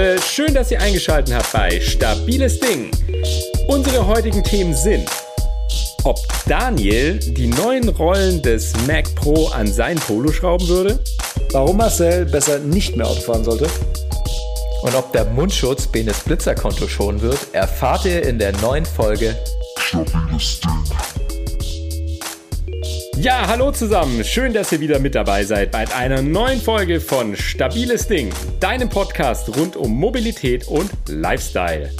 Leute, schön, dass ihr eingeschaltet habt bei Stabiles Ding. Unsere heutigen Themen sind, ob Daniel die neuen Rollen des Mac Pro an sein Polo schrauben würde, warum Marcel besser nicht mehr Auto fahren sollte und ob der Mundschutz Benes Blitzerkonto schonen wird, erfahrt ihr in der neuen Folge Stabiles Ding. Ja, hallo zusammen. Schön, dass ihr wieder mit dabei seid bei einer neuen Folge von Stabiles Ding, deinem Podcast rund um Mobilität und Lifestyle.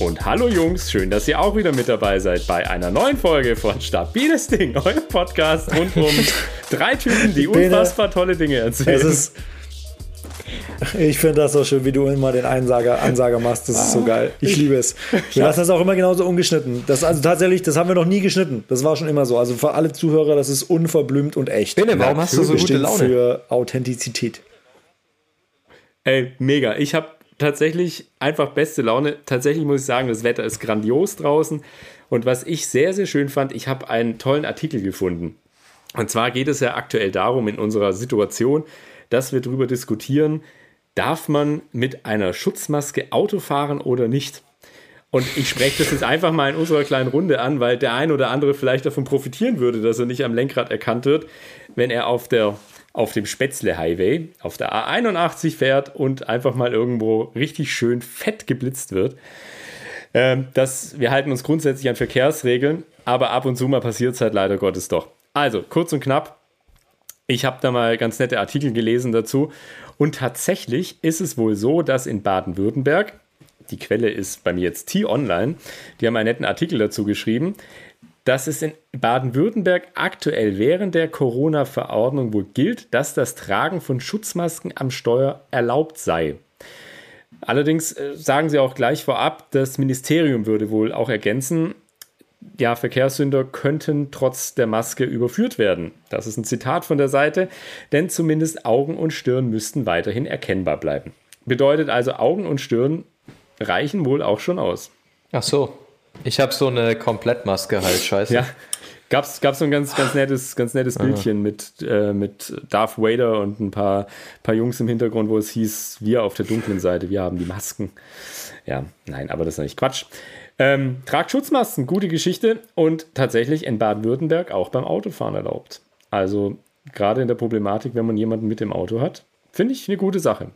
Und hallo Jungs, schön, dass ihr auch wieder mit dabei seid bei einer neuen Folge von Stabiles Ding, eurem Podcast rund um drei Typen, die unfassbar tolle Dinge erzählen. Es ist ich finde das so schön, wie du immer den Einsager, Ansager machst. Das ist so geil. Ich liebe es. Wir lassen das auch immer genauso ungeschnitten. Das, also tatsächlich, das haben wir noch nie geschnitten. Das war schon immer so. Also für alle Zuhörer, das ist unverblümt und echt. Bene, warum hast du so gute Laune? Für Authentizität. Ey, mega. Ich habe tatsächlich einfach beste Laune. Tatsächlich muss ich sagen, das Wetter ist grandios draußen. Und was ich sehr, sehr schön fand, ich habe einen tollen Artikel gefunden. Und zwar geht es ja aktuell darum, in unserer Situation, dass wir darüber diskutieren, darf man mit einer Schutzmaske Auto fahren oder nicht? Und ich spreche das jetzt einfach mal in unserer kleinen Runde an, weil der ein oder andere vielleicht davon profitieren würde, dass er nicht am Lenkrad erkannt wird, wenn er auf, der, auf dem Spätzle Highway, auf der A81 fährt und einfach mal irgendwo richtig schön fett geblitzt wird. Ähm, das, wir halten uns grundsätzlich an Verkehrsregeln, aber ab und zu mal passiert es halt leider Gottes doch. Also, kurz und knapp, ich habe da mal ganz nette Artikel gelesen dazu. Und tatsächlich ist es wohl so, dass in Baden-Württemberg, die Quelle ist bei mir jetzt T-Online, die haben einen netten Artikel dazu geschrieben, dass es in Baden-Württemberg aktuell während der Corona-Verordnung wohl gilt, dass das Tragen von Schutzmasken am Steuer erlaubt sei. Allerdings äh, sagen sie auch gleich vorab, das Ministerium würde wohl auch ergänzen, ja, Verkehrssünder könnten trotz der Maske überführt werden. Das ist ein Zitat von der Seite, denn zumindest Augen und Stirn müssten weiterhin erkennbar bleiben. Bedeutet also, Augen und Stirn reichen wohl auch schon aus. Ach so. Ich habe so eine Komplettmaske halt, scheiße. Ja. Gab's, gab's so ein ganz, ganz nettes, ganz nettes Bildchen mit, äh, mit Darth Vader und ein paar, paar Jungs im Hintergrund, wo es hieß, wir auf der dunklen Seite, wir haben die Masken. Ja, nein, aber das ist nicht Quatsch. Ähm, tragt Schutzmasken, gute Geschichte und tatsächlich in Baden-Württemberg auch beim Autofahren erlaubt. Also gerade in der Problematik, wenn man jemanden mit dem Auto hat, finde ich eine gute Sache.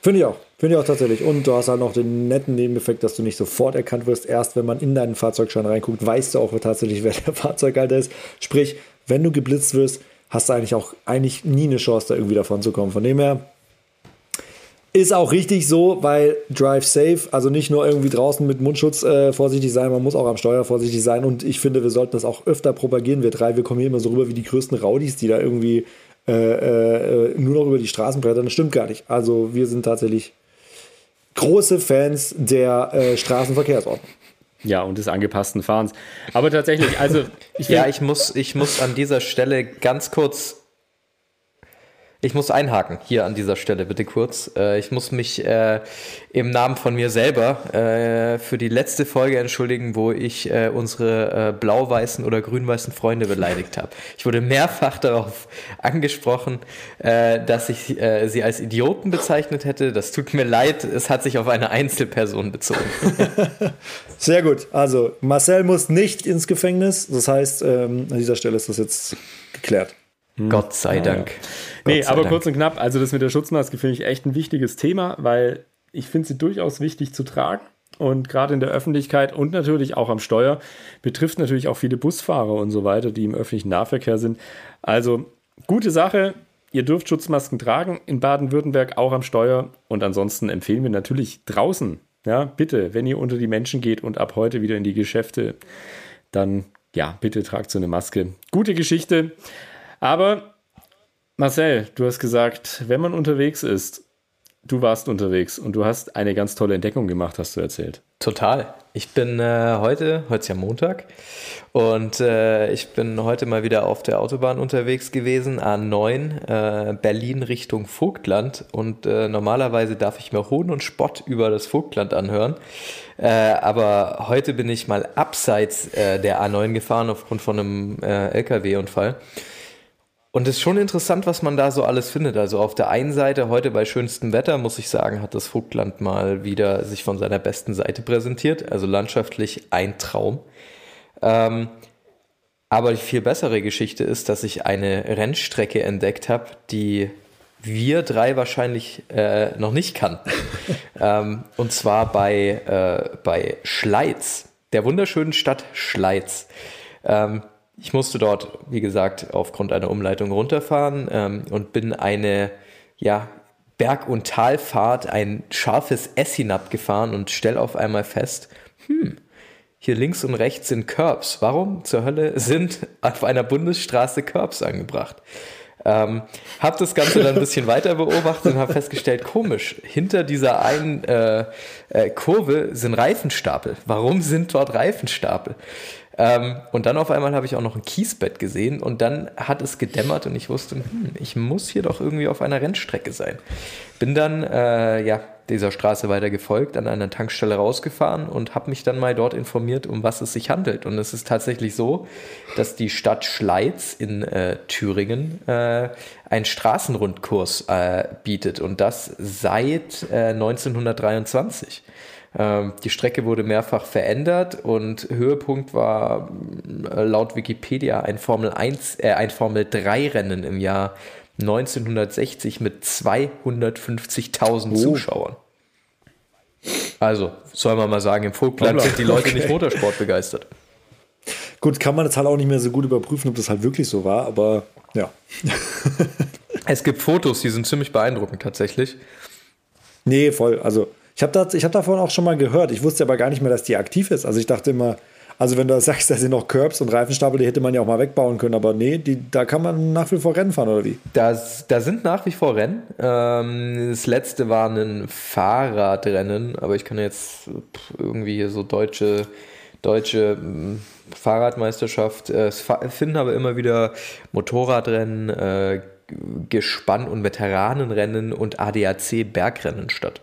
Finde ich auch. Finde ich auch tatsächlich. Und du hast halt noch den netten Nebeneffekt, dass du nicht sofort erkannt wirst. Erst wenn man in deinen Fahrzeugschein reinguckt, weißt du auch tatsächlich, wer der Fahrzeughalter ist. Sprich, wenn du geblitzt wirst, hast du eigentlich auch eigentlich nie eine Chance, da irgendwie davon zu kommen. Von dem her, ist auch richtig so, weil Drive Safe, also nicht nur irgendwie draußen mit Mundschutz äh, vorsichtig sein, man muss auch am Steuer vorsichtig sein. Und ich finde, wir sollten das auch öfter propagieren. Wir drei, wir kommen hier immer so rüber wie die größten Raudis, die da irgendwie äh, äh, nur noch über die Straßen brettern. Das stimmt gar nicht. Also wir sind tatsächlich große Fans der äh, Straßenverkehrsordnung. Ja, und des angepassten Fahrens. Aber tatsächlich, also ich Ja, ich muss, ich muss an dieser Stelle ganz kurz ich muss einhaken hier an dieser Stelle, bitte kurz. Äh, ich muss mich äh, im Namen von mir selber äh, für die letzte Folge entschuldigen, wo ich äh, unsere äh, blau-weißen oder grün-weißen Freunde beleidigt habe. Ich wurde mehrfach darauf angesprochen, äh, dass ich sie als Idioten bezeichnet hätte. Das tut mir leid, es hat sich auf eine Einzelperson bezogen. Sehr gut. Also, Marcel muss nicht ins Gefängnis. Das heißt, ähm, an dieser Stelle ist das jetzt geklärt. Hm. Gott sei Dank. Ja. Nee, aber Dank. kurz und knapp, also das mit der Schutzmaske finde ich echt ein wichtiges Thema, weil ich finde sie durchaus wichtig zu tragen. Und gerade in der Öffentlichkeit und natürlich auch am Steuer betrifft natürlich auch viele Busfahrer und so weiter, die im öffentlichen Nahverkehr sind. Also gute Sache. Ihr dürft Schutzmasken tragen in Baden-Württemberg auch am Steuer. Und ansonsten empfehlen wir natürlich draußen. Ja, bitte, wenn ihr unter die Menschen geht und ab heute wieder in die Geschäfte, dann ja, bitte tragt so eine Maske. Gute Geschichte. Aber Marcel, du hast gesagt, wenn man unterwegs ist, du warst unterwegs und du hast eine ganz tolle Entdeckung gemacht, hast du erzählt. Total. Ich bin äh, heute, heute ist ja Montag, und äh, ich bin heute mal wieder auf der Autobahn unterwegs gewesen, A9, äh, Berlin Richtung Vogtland. Und äh, normalerweise darf ich mir Hohn und Spott über das Vogtland anhören. Äh, aber heute bin ich mal abseits äh, der A9 gefahren aufgrund von einem LKW-Unfall. Und es ist schon interessant, was man da so alles findet. Also auf der einen Seite, heute bei schönstem Wetter, muss ich sagen, hat das Vogtland mal wieder sich von seiner besten Seite präsentiert. Also landschaftlich ein Traum. Ähm, aber die viel bessere Geschichte ist, dass ich eine Rennstrecke entdeckt habe, die wir drei wahrscheinlich äh, noch nicht kannten. ähm, und zwar bei, äh, bei Schleiz, der wunderschönen Stadt Schleiz. Ähm, ich musste dort, wie gesagt, aufgrund einer Umleitung runterfahren ähm, und bin eine ja, Berg- und Talfahrt, ein scharfes S hinabgefahren und stell auf einmal fest, hm, hier links und rechts sind Curbs. Warum zur Hölle sind auf einer Bundesstraße Curbs angebracht? Ähm, habe das Ganze dann ein bisschen weiter beobachtet und habe festgestellt, komisch, hinter dieser einen äh, äh, Kurve sind Reifenstapel. Warum sind dort Reifenstapel? Ähm, und dann auf einmal habe ich auch noch ein Kiesbett gesehen und dann hat es gedämmert und ich wusste, hm, ich muss hier doch irgendwie auf einer Rennstrecke sein. Bin dann, äh, ja, dieser Straße weiter gefolgt, an einer Tankstelle rausgefahren und habe mich dann mal dort informiert, um was es sich handelt. Und es ist tatsächlich so, dass die Stadt Schleiz in äh, Thüringen äh, einen Straßenrundkurs äh, bietet und das seit 1923. Äh, ähm, die Strecke wurde mehrfach verändert und Höhepunkt war äh, laut Wikipedia ein Formel 1, äh, ein Formel 3 Rennen im Jahr 1960 mit 250.000 oh. Zuschauern. Also, soll man mal sagen, im Vogtland sind die Leute okay. nicht Motorsport begeistert. Gut, kann man jetzt halt auch nicht mehr so gut überprüfen, ob das halt wirklich so war, aber ja. es gibt Fotos, die sind ziemlich beeindruckend tatsächlich. Nee, voll. Also, ich habe hab davon auch schon mal gehört. Ich wusste aber gar nicht mehr, dass die aktiv ist. Also, ich dachte immer, also wenn du sagst, da sind noch Curbs und Reifenstapel, die hätte man ja auch mal wegbauen können, aber nee, die, da kann man nach wie vor Rennen fahren, oder wie? Da sind nach wie vor Rennen. Ähm, das letzte war ein Fahrradrennen, aber ich kann jetzt irgendwie hier so deutsche, deutsche hm, Fahrradmeisterschaft. Äh, es finden aber immer wieder Motorradrennen, äh, Gespann- und Veteranenrennen und ADAC-Bergrennen statt.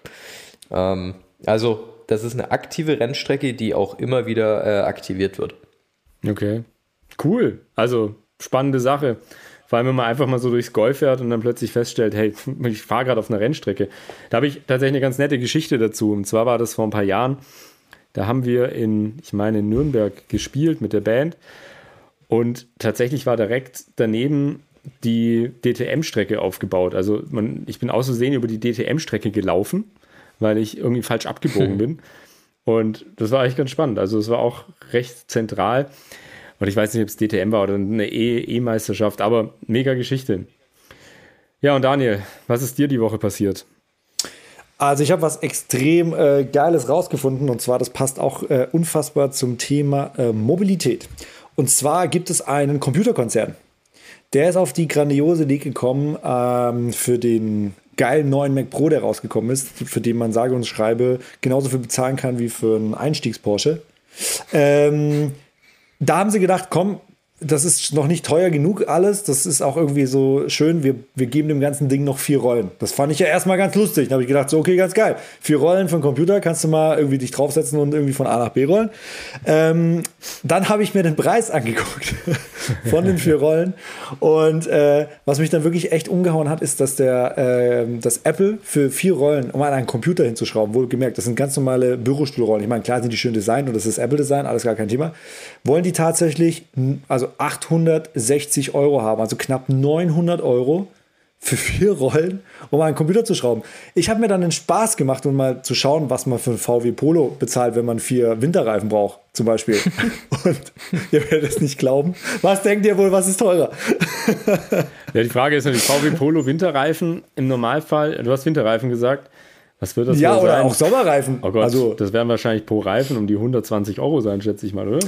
Ähm, also das ist eine aktive Rennstrecke, die auch immer wieder äh, aktiviert wird. Okay. Cool. Also spannende Sache. Vor allem, wenn man einfach mal so durchs Golf fährt und dann plötzlich feststellt, hey, ich fahre gerade auf einer Rennstrecke. Da habe ich tatsächlich eine ganz nette Geschichte dazu. Und zwar war das vor ein paar Jahren. Da haben wir in, ich meine, in Nürnberg gespielt mit der Band. Und tatsächlich war direkt daneben die DTM-Strecke aufgebaut. Also man, ich bin aus Versehen über die DTM-Strecke gelaufen weil ich irgendwie falsch abgebogen bin. Und das war eigentlich ganz spannend. Also es war auch recht zentral. Und ich weiß nicht, ob es DTM war oder eine E-Meisterschaft, aber mega Geschichte. Ja, und Daniel, was ist dir die Woche passiert? Also ich habe was extrem äh, Geiles rausgefunden und zwar, das passt auch äh, unfassbar zum Thema äh, Mobilität. Und zwar gibt es einen Computerkonzern. Der ist auf die grandiose Idee gekommen, ähm, für den geilen neuen Mac Pro, der rausgekommen ist, für den man sage und schreibe genauso viel bezahlen kann wie für einen Einstiegs-Porsche. Ähm, da haben sie gedacht, komm, das ist noch nicht teuer genug alles. Das ist auch irgendwie so schön. Wir, wir geben dem ganzen Ding noch vier Rollen. Das fand ich ja erstmal ganz lustig. Da habe ich gedacht, so, okay, ganz geil. Vier Rollen den Computer, kannst du mal irgendwie dich draufsetzen und irgendwie von A nach B rollen. Ähm, dann habe ich mir den Preis angeguckt von den vier Rollen. Und äh, was mich dann wirklich echt umgehauen hat, ist, dass der, äh, das Apple für vier Rollen, um an einen Computer hinzuschrauben, wohlgemerkt, das sind ganz normale Bürostuhlrollen. Ich meine, klar sind die schön designt und das ist Apple-Design, alles gar kein Thema. Wollen die tatsächlich, also 860 Euro haben, also knapp 900 Euro für vier Rollen, um einen Computer zu schrauben. Ich habe mir dann den Spaß gemacht, um mal zu schauen, was man für ein VW Polo bezahlt, wenn man vier Winterreifen braucht, zum Beispiel. Und ihr werdet es nicht glauben. Was denkt ihr wohl, was ist teurer? ja, die Frage ist natürlich, VW Polo Winterreifen im Normalfall, du hast Winterreifen gesagt, was wird das Ja, oder sein? auch Sommerreifen. Oh Gott, also, das werden wahrscheinlich pro Reifen um die 120 Euro sein, schätze ich mal, oder?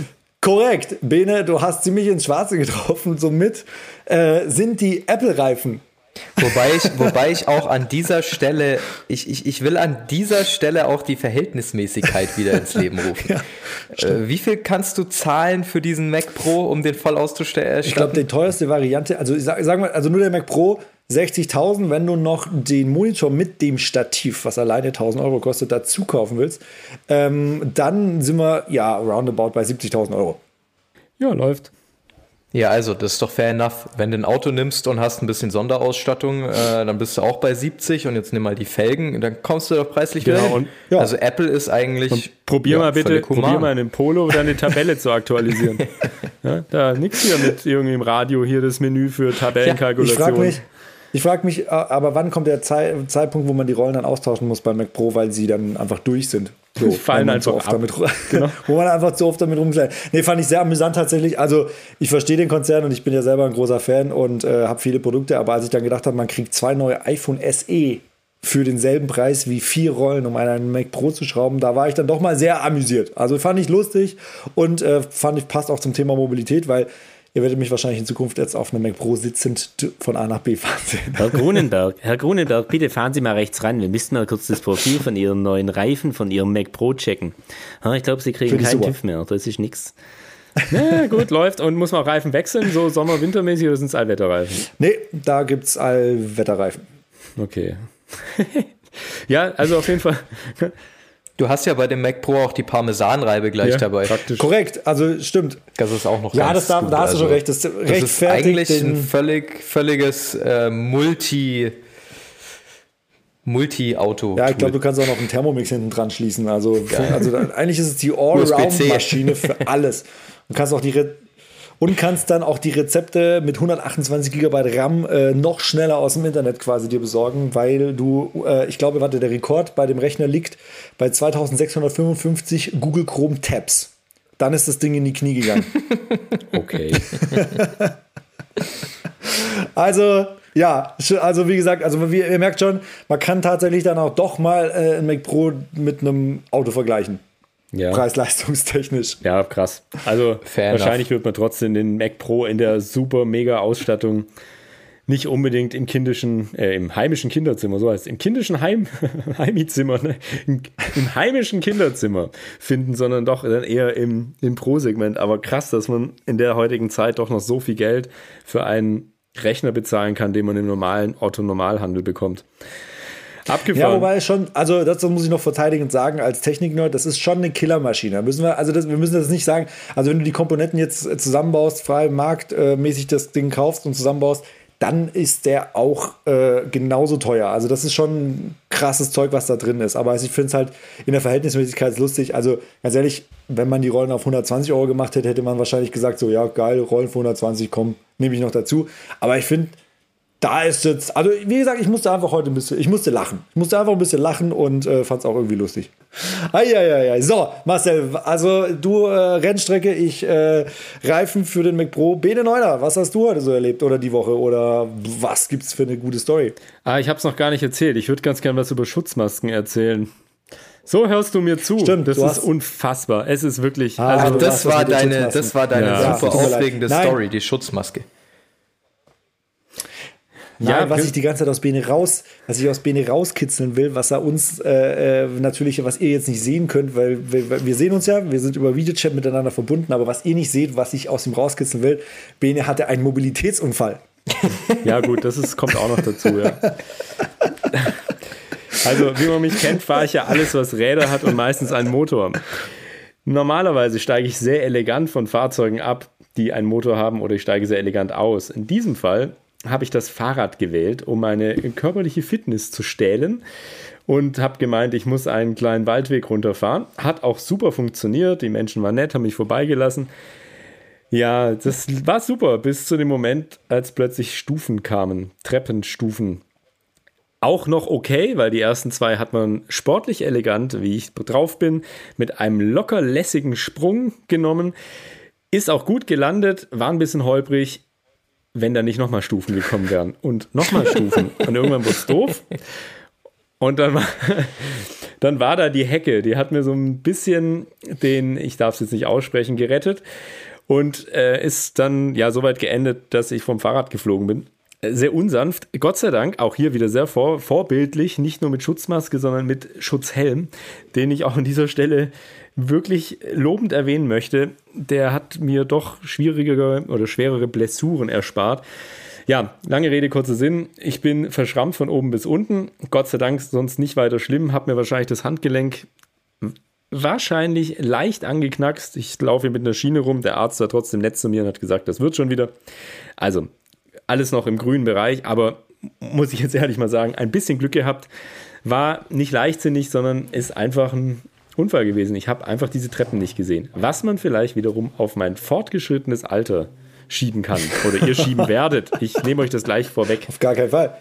Korrekt, Bene, du hast ziemlich ins Schwarze getroffen. Somit äh, sind die Apple-Reifen. Wobei ich, wobei ich auch an dieser Stelle, ich, ich, ich will an dieser Stelle auch die Verhältnismäßigkeit wieder ins Leben rufen. Ja, äh, wie viel kannst du zahlen für diesen Mac Pro, um den voll auszustellen? Ich glaube, die teuerste Variante, also sag, sag mal, also nur der Mac Pro 60.000, wenn du noch den Monitor mit dem Stativ, was alleine 1000 Euro kostet, dazu kaufen willst, ähm, dann sind wir ja roundabout bei 70.000 Euro. Ja, läuft. Ja, also das ist doch fair enough. Wenn du ein Auto nimmst und hast ein bisschen Sonderausstattung, äh, dann bist du auch bei 70 und jetzt nimm mal die Felgen, dann kommst du doch preislich Genau, wieder. hin. und- ja. Also Apple ist eigentlich. Und probier ja, mal bitte, probier mal in dem Polo deine Tabelle zu aktualisieren. Ja, da nix hier mit irgendwie im Radio hier das Menü für Ich Tabellenkalkulation. frage mich, ich frage mich, äh, aber wann kommt der Zei- Zeitpunkt, wo man die Rollen dann austauschen muss bei Mac Pro, weil sie dann einfach durch sind? So, Fallen einfach zu oft ab. damit, Genau. wo man einfach zu oft damit rumschlägt. Nee, fand ich sehr amüsant tatsächlich. Also ich verstehe den Konzern und ich bin ja selber ein großer Fan und äh, habe viele Produkte, aber als ich dann gedacht habe, man kriegt zwei neue iPhone SE für denselben Preis wie vier Rollen, um einen Mac Pro zu schrauben, da war ich dann doch mal sehr amüsiert. Also fand ich lustig und äh, fand ich passt auch zum Thema Mobilität, weil ihr werdet mich wahrscheinlich in Zukunft jetzt auf einem Mac Pro sitzend von A nach B fahren sehen. Herr Grunenberg, Herr Grunenberg, bitte fahren Sie mal rechts ran. Wir müssten mal kurz das Profil von Ihren neuen Reifen, von Ihrem Mac Pro checken. Ja, ich glaube, Sie kriegen keinen super. TÜV mehr. Das ist nix. Na gut, läuft. Und muss man auch Reifen wechseln, so Sommer-Wintermäßig oder sind es Allwetterreifen? Nee, da gibt es Allwetterreifen. Okay. ja, also auf jeden Fall. Du hast ja bei dem Mac Pro auch die Parmesanreibe gleich Ja, dabei. Praktisch. Korrekt, also stimmt. Das ist auch noch Ja, ganz das da, gut. da hast du schon Also, recht. Das, Das ist eigentlich ein völlig, völliges äh, Multi, Multi-Auto. Ja, ich glaube, du kannst auch noch einen Thermomix hinten dran schließen. Also, also eigentlich ist es die Allround-Maschine für alles. Und kannst auch die Re und kannst dann auch die Rezepte mit 128 GB RAM äh, noch schneller aus dem Internet quasi dir besorgen, weil du, äh, ich glaube, warte, der Rekord bei dem Rechner liegt bei 2655 Google Chrome Tabs. Dann ist das Ding in die Knie gegangen. Okay. Also, ja, also wie gesagt, also wie, ihr merkt schon, man kann tatsächlich dann auch doch mal äh, ein Mac Pro mit einem Auto vergleichen. Ja. Preis-leistungstechnisch. Ja, krass. Also Fair wahrscheinlich wird man trotzdem den Mac Pro in der super mega Ausstattung nicht unbedingt im kindischen, äh, im heimischen Kinderzimmer, so heißt es, im kindischen Heim, Heimizimmer, ne? Im, im heimischen Kinderzimmer finden, sondern doch dann eher im, im Pro-Segment. Aber krass, dass man in der heutigen Zeit doch noch so viel Geld für einen Rechner bezahlen kann, den man im normalen Otto-Normalhandel bekommt. Abgefahren. Ja, wobei schon, also das muss ich noch verteidigend sagen, als Technik-Nerd, das ist schon eine Killermaschine. Müssen wir, also das, wir müssen das nicht sagen, also wenn du die Komponenten jetzt äh, zusammenbaust, frei marktmäßig das Ding kaufst und zusammenbaust, dann ist der auch äh, genauso teuer. Also das ist schon krasses Zeug, was da drin ist. Aber ich finde es halt in der Verhältnismäßigkeit lustig. Also ganz ehrlich, wenn man die Rollen auf 120 Euro gemacht hätte, hätte man wahrscheinlich gesagt, so ja, geil, Rollen für 120, komm, nehme ich noch dazu. Aber ich finde, da ist jetzt, also wie gesagt, ich musste einfach heute ein bisschen, ich musste lachen. Ich musste einfach ein bisschen lachen und äh, fand es auch irgendwie lustig. Eieiei. So, Marcel, also du äh, Rennstrecke, ich äh, Reifen für den Mac Pro. Bene Neuner, was hast du heute so erlebt oder die Woche oder was gibt's für eine gute Story? Ah, ich habe es noch gar nicht erzählt. Ich würde ganz gern was über Schutzmasken erzählen. So hörst du mir zu. Stimmt, das ist unfassbar. Es ist wirklich. Ah, also, das das war deine, das war deine Ja, super aufregende Nein. Story, die Schutzmaske. Nein, Ja, was ich die ganze Zeit aus Bene raus, was ich aus Bene rauskitzeln will, was er uns äh, äh, natürlich, was ihr jetzt nicht sehen könnt, weil wir, wir sehen uns ja, wir sind über Videochat miteinander verbunden, aber was ihr nicht seht, was ich aus ihm rauskitzeln will, Bene hatte einen Mobilitätsunfall. ja, gut, das ist, kommt auch noch dazu, ja. Also, wie man mich kennt, fahre ich ja alles, was Räder hat und meistens einen Motor. Normalerweise steige ich sehr elegant von Fahrzeugen ab, die einen Motor haben, oder ich steige sehr elegant aus. In diesem Fall habe ich das Fahrrad gewählt, um meine körperliche Fitness zu stählen und habe gemeint, ich muss einen kleinen Waldweg runterfahren. Hat auch super funktioniert, die Menschen waren nett, haben mich vorbeigelassen. Ja, das war super, bis zu dem Moment, als plötzlich Stufen kamen, Treppenstufen. Auch noch okay, weil die ersten zwei hat man sportlich elegant, wie ich drauf bin, mit einem locker lässigen Sprung genommen. Ist auch gut gelandet, war ein bisschen holprig, wenn da nicht nochmal Stufen gekommen wären. Und nochmal Stufen. Und irgendwann wurde es doof. Und dann war, dann war da die Hecke, die hat mir so ein bisschen den, ich darf es jetzt nicht aussprechen, gerettet. Und äh, ist dann ja so weit geendet, dass ich vom Fahrrad geflogen bin. Äh, Sehr unsanft. Gott sei Dank, auch hier wieder sehr vor, vorbildlich, nicht nur mit Schutzmaske, sondern mit Schutzhelm, den ich auch an dieser Stelle wirklich lobend erwähnen möchte. Der hat mir doch schwierigere oder schwerere Blessuren erspart. Ja, lange Rede, kurzer Sinn. Ich bin verschrammt von oben bis unten. Gott sei Dank sonst nicht weiter schlimm. Hab mir wahrscheinlich das Handgelenk wahrscheinlich leicht angeknackst. Ich laufe hier mit einer Schiene rum. Der Arzt war trotzdem nett zu mir und hat gesagt, das wird schon wieder. Also, alles noch im grünen Bereich, aber muss ich jetzt ehrlich mal sagen, ein bisschen Glück gehabt. War nicht leichtsinnig, sondern ist einfach ein Unfall gewesen. Ich habe einfach diese Treppen nicht gesehen. Was man vielleicht wiederum auf mein fortgeschrittenes Alter schieben kann oder ihr schieben werdet. Ich nehme euch das gleich vorweg. Auf gar keinen Fall.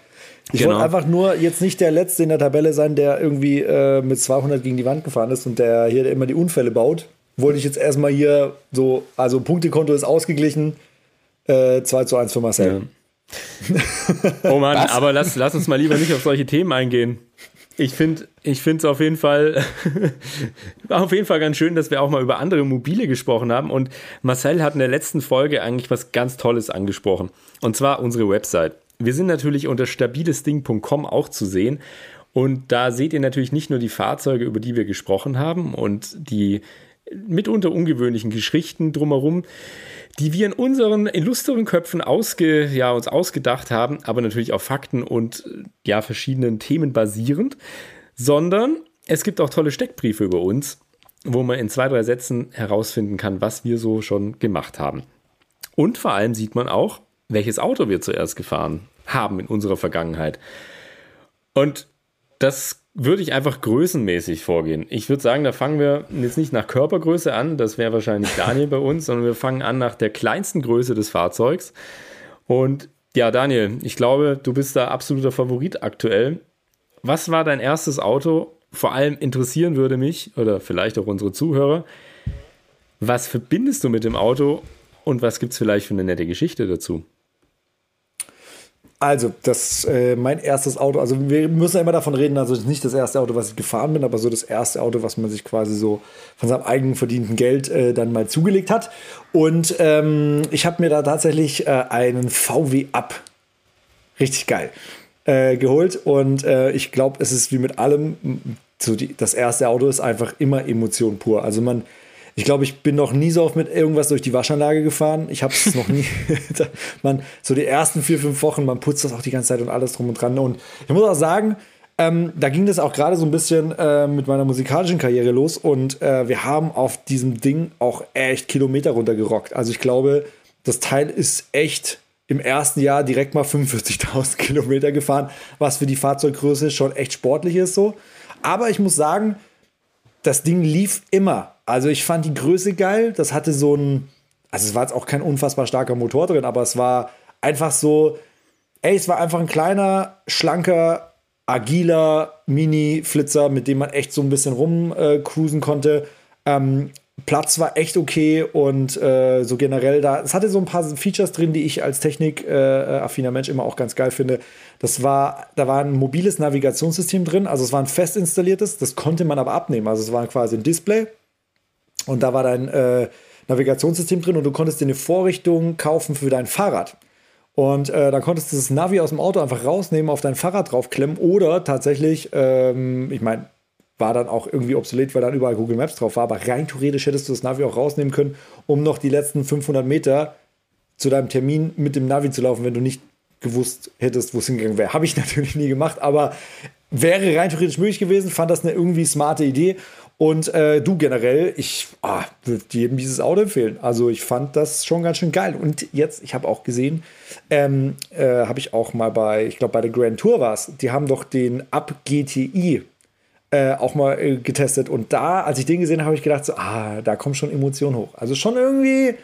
Ich genau. wollte einfach nur jetzt nicht der Letzte in der Tabelle sein, der irgendwie äh, mit 200 gegen die Wand gefahren ist und der hier immer die Unfälle baut. Wollte ich jetzt erstmal hier so, also Punktekonto ist ausgeglichen. Äh, 2 zu 1 für Marcel. Ja. oh Mann, Was? aber lass, lass uns mal lieber nicht auf solche Themen eingehen. Ich finde ich es auf jeden Fall auf jeden Fall ganz schön, dass wir auch mal über andere Mobile gesprochen haben. Und Marcel hat in der letzten Folge eigentlich was ganz Tolles angesprochen. Und zwar unsere Website. Wir sind natürlich unter stabilesding.com auch zu sehen. Und da seht ihr natürlich nicht nur die Fahrzeuge, über die wir gesprochen haben und die mitunter ungewöhnlichen Geschichten drumherum, die wir in unseren illustren Köpfen ausge, ja, uns ausgedacht haben, aber natürlich auf Fakten und ja, verschiedenen Themen basierend, sondern es gibt auch tolle Steckbriefe über uns, wo man in zwei, drei Sätzen herausfinden kann, was wir so schon gemacht haben. Und vor allem sieht man auch, welches Auto wir zuerst gefahren haben in unserer Vergangenheit. Und das würde ich einfach größenmäßig vorgehen. Ich würde sagen, da fangen wir jetzt nicht nach Körpergröße an, das wäre wahrscheinlich Daniel bei uns, sondern wir fangen an nach der kleinsten Größe des Fahrzeugs. Und ja, Daniel, ich glaube, du bist da absoluter Favorit aktuell. Was war dein erstes Auto? Vor allem interessieren würde mich, oder vielleicht auch unsere Zuhörer, was verbindest du mit dem Auto und was gibt es vielleicht für eine nette Geschichte dazu? Also, das äh, mein erstes Auto, also wir müssen ja immer davon reden, also nicht das erste Auto, was ich gefahren bin, aber so das erste Auto, was man sich quasi so von seinem eigenen verdienten Geld äh, dann mal zugelegt hat. Und ähm, ich habe mir da tatsächlich äh, einen VW Up, richtig geil, äh, geholt. Und äh, ich glaube, es ist wie mit allem, so die, das erste Auto ist einfach immer Emotion pur. Also man ich glaube, ich bin noch nie so oft mit irgendwas durch die Waschanlage gefahren. Ich habe es noch nie. man, so die ersten vier, fünf Wochen, man putzt das auch die ganze Zeit und alles drum und dran. Und ich muss auch sagen, ähm, da ging das auch gerade so ein bisschen äh, mit meiner musikalischen Karriere los und äh, wir haben auf diesem Ding auch echt Kilometer runtergerockt. Also ich glaube, das Teil ist echt im ersten Jahr direkt mal 45.000 Kilometer gefahren, was für die Fahrzeuggröße schon echt sportlich ist so. Aber ich muss sagen, das Ding lief immer. Also ich fand die Größe geil. Das hatte so ein, also es war jetzt auch kein unfassbar starker Motor drin, aber es war einfach so, ey, es war einfach ein kleiner, schlanker, agiler Mini-Flitzer, mit dem man echt so ein bisschen rumcruisen äh, konnte. Ähm, Platz war echt okay und äh, so generell da, es hatte so ein paar Features drin, die ich als technikaffiner äh, Mensch immer auch ganz geil finde. Das war, da war ein mobiles Navigationssystem drin, also es war ein fest installiertes, das konnte man aber abnehmen. Also es war quasi ein Display und da war dein äh, Navigationssystem drin und du konntest dir eine Vorrichtung kaufen für dein Fahrrad. Und äh, dann konntest du das Navi aus dem Auto einfach rausnehmen, auf dein Fahrrad draufklemmen oder tatsächlich, ähm, ich meine, war dann auch irgendwie obsolet, weil dann überall Google Maps drauf war. Aber rein theoretisch hättest du das Navi auch rausnehmen können, um noch die letzten 500 Meter zu deinem Termin mit dem Navi zu laufen, wenn du nicht gewusst hättest, wo es hingegangen wäre. Habe ich natürlich nie gemacht, aber wäre rein theoretisch möglich gewesen. Fand das eine irgendwie smarte Idee. Und äh, du generell, ich ah, würde jedem dieses Auto empfehlen. Also ich fand das schon ganz schön geil. Und jetzt, ich habe auch gesehen, ähm, äh, habe ich auch mal bei, ich glaube bei der Grand Tour war es, die haben doch den Up GTI äh, auch mal äh, getestet. Und da, als ich den gesehen habe, habe ich gedacht, so, ah, da kommt schon Emotion hoch. Also schon irgendwie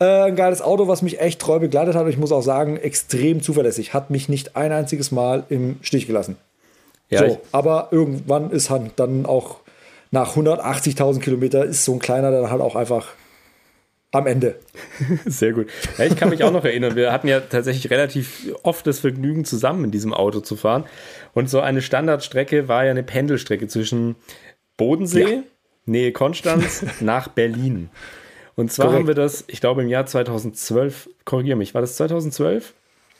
äh, ein geiles Auto, was mich echt treu begleitet hat. Und ich muss auch sagen, extrem zuverlässig. Hat mich nicht ein einziges Mal im Stich gelassen. Ja, so, aber irgendwann ist halt dann auch nach 180.000 Kilometer ist so ein kleiner dann halt auch einfach am Ende. Sehr gut. Ja, ich kann mich auch noch erinnern, wir hatten ja tatsächlich relativ oft das Vergnügen, zusammen in diesem Auto zu fahren. Und so eine Standardstrecke war ja eine Pendelstrecke zwischen Bodensee, ja. Nähe Konstanz, nach Berlin. Und zwar Korrekt. haben wir das, ich glaube, im Jahr 2012, korrigiere mich, war das 2012?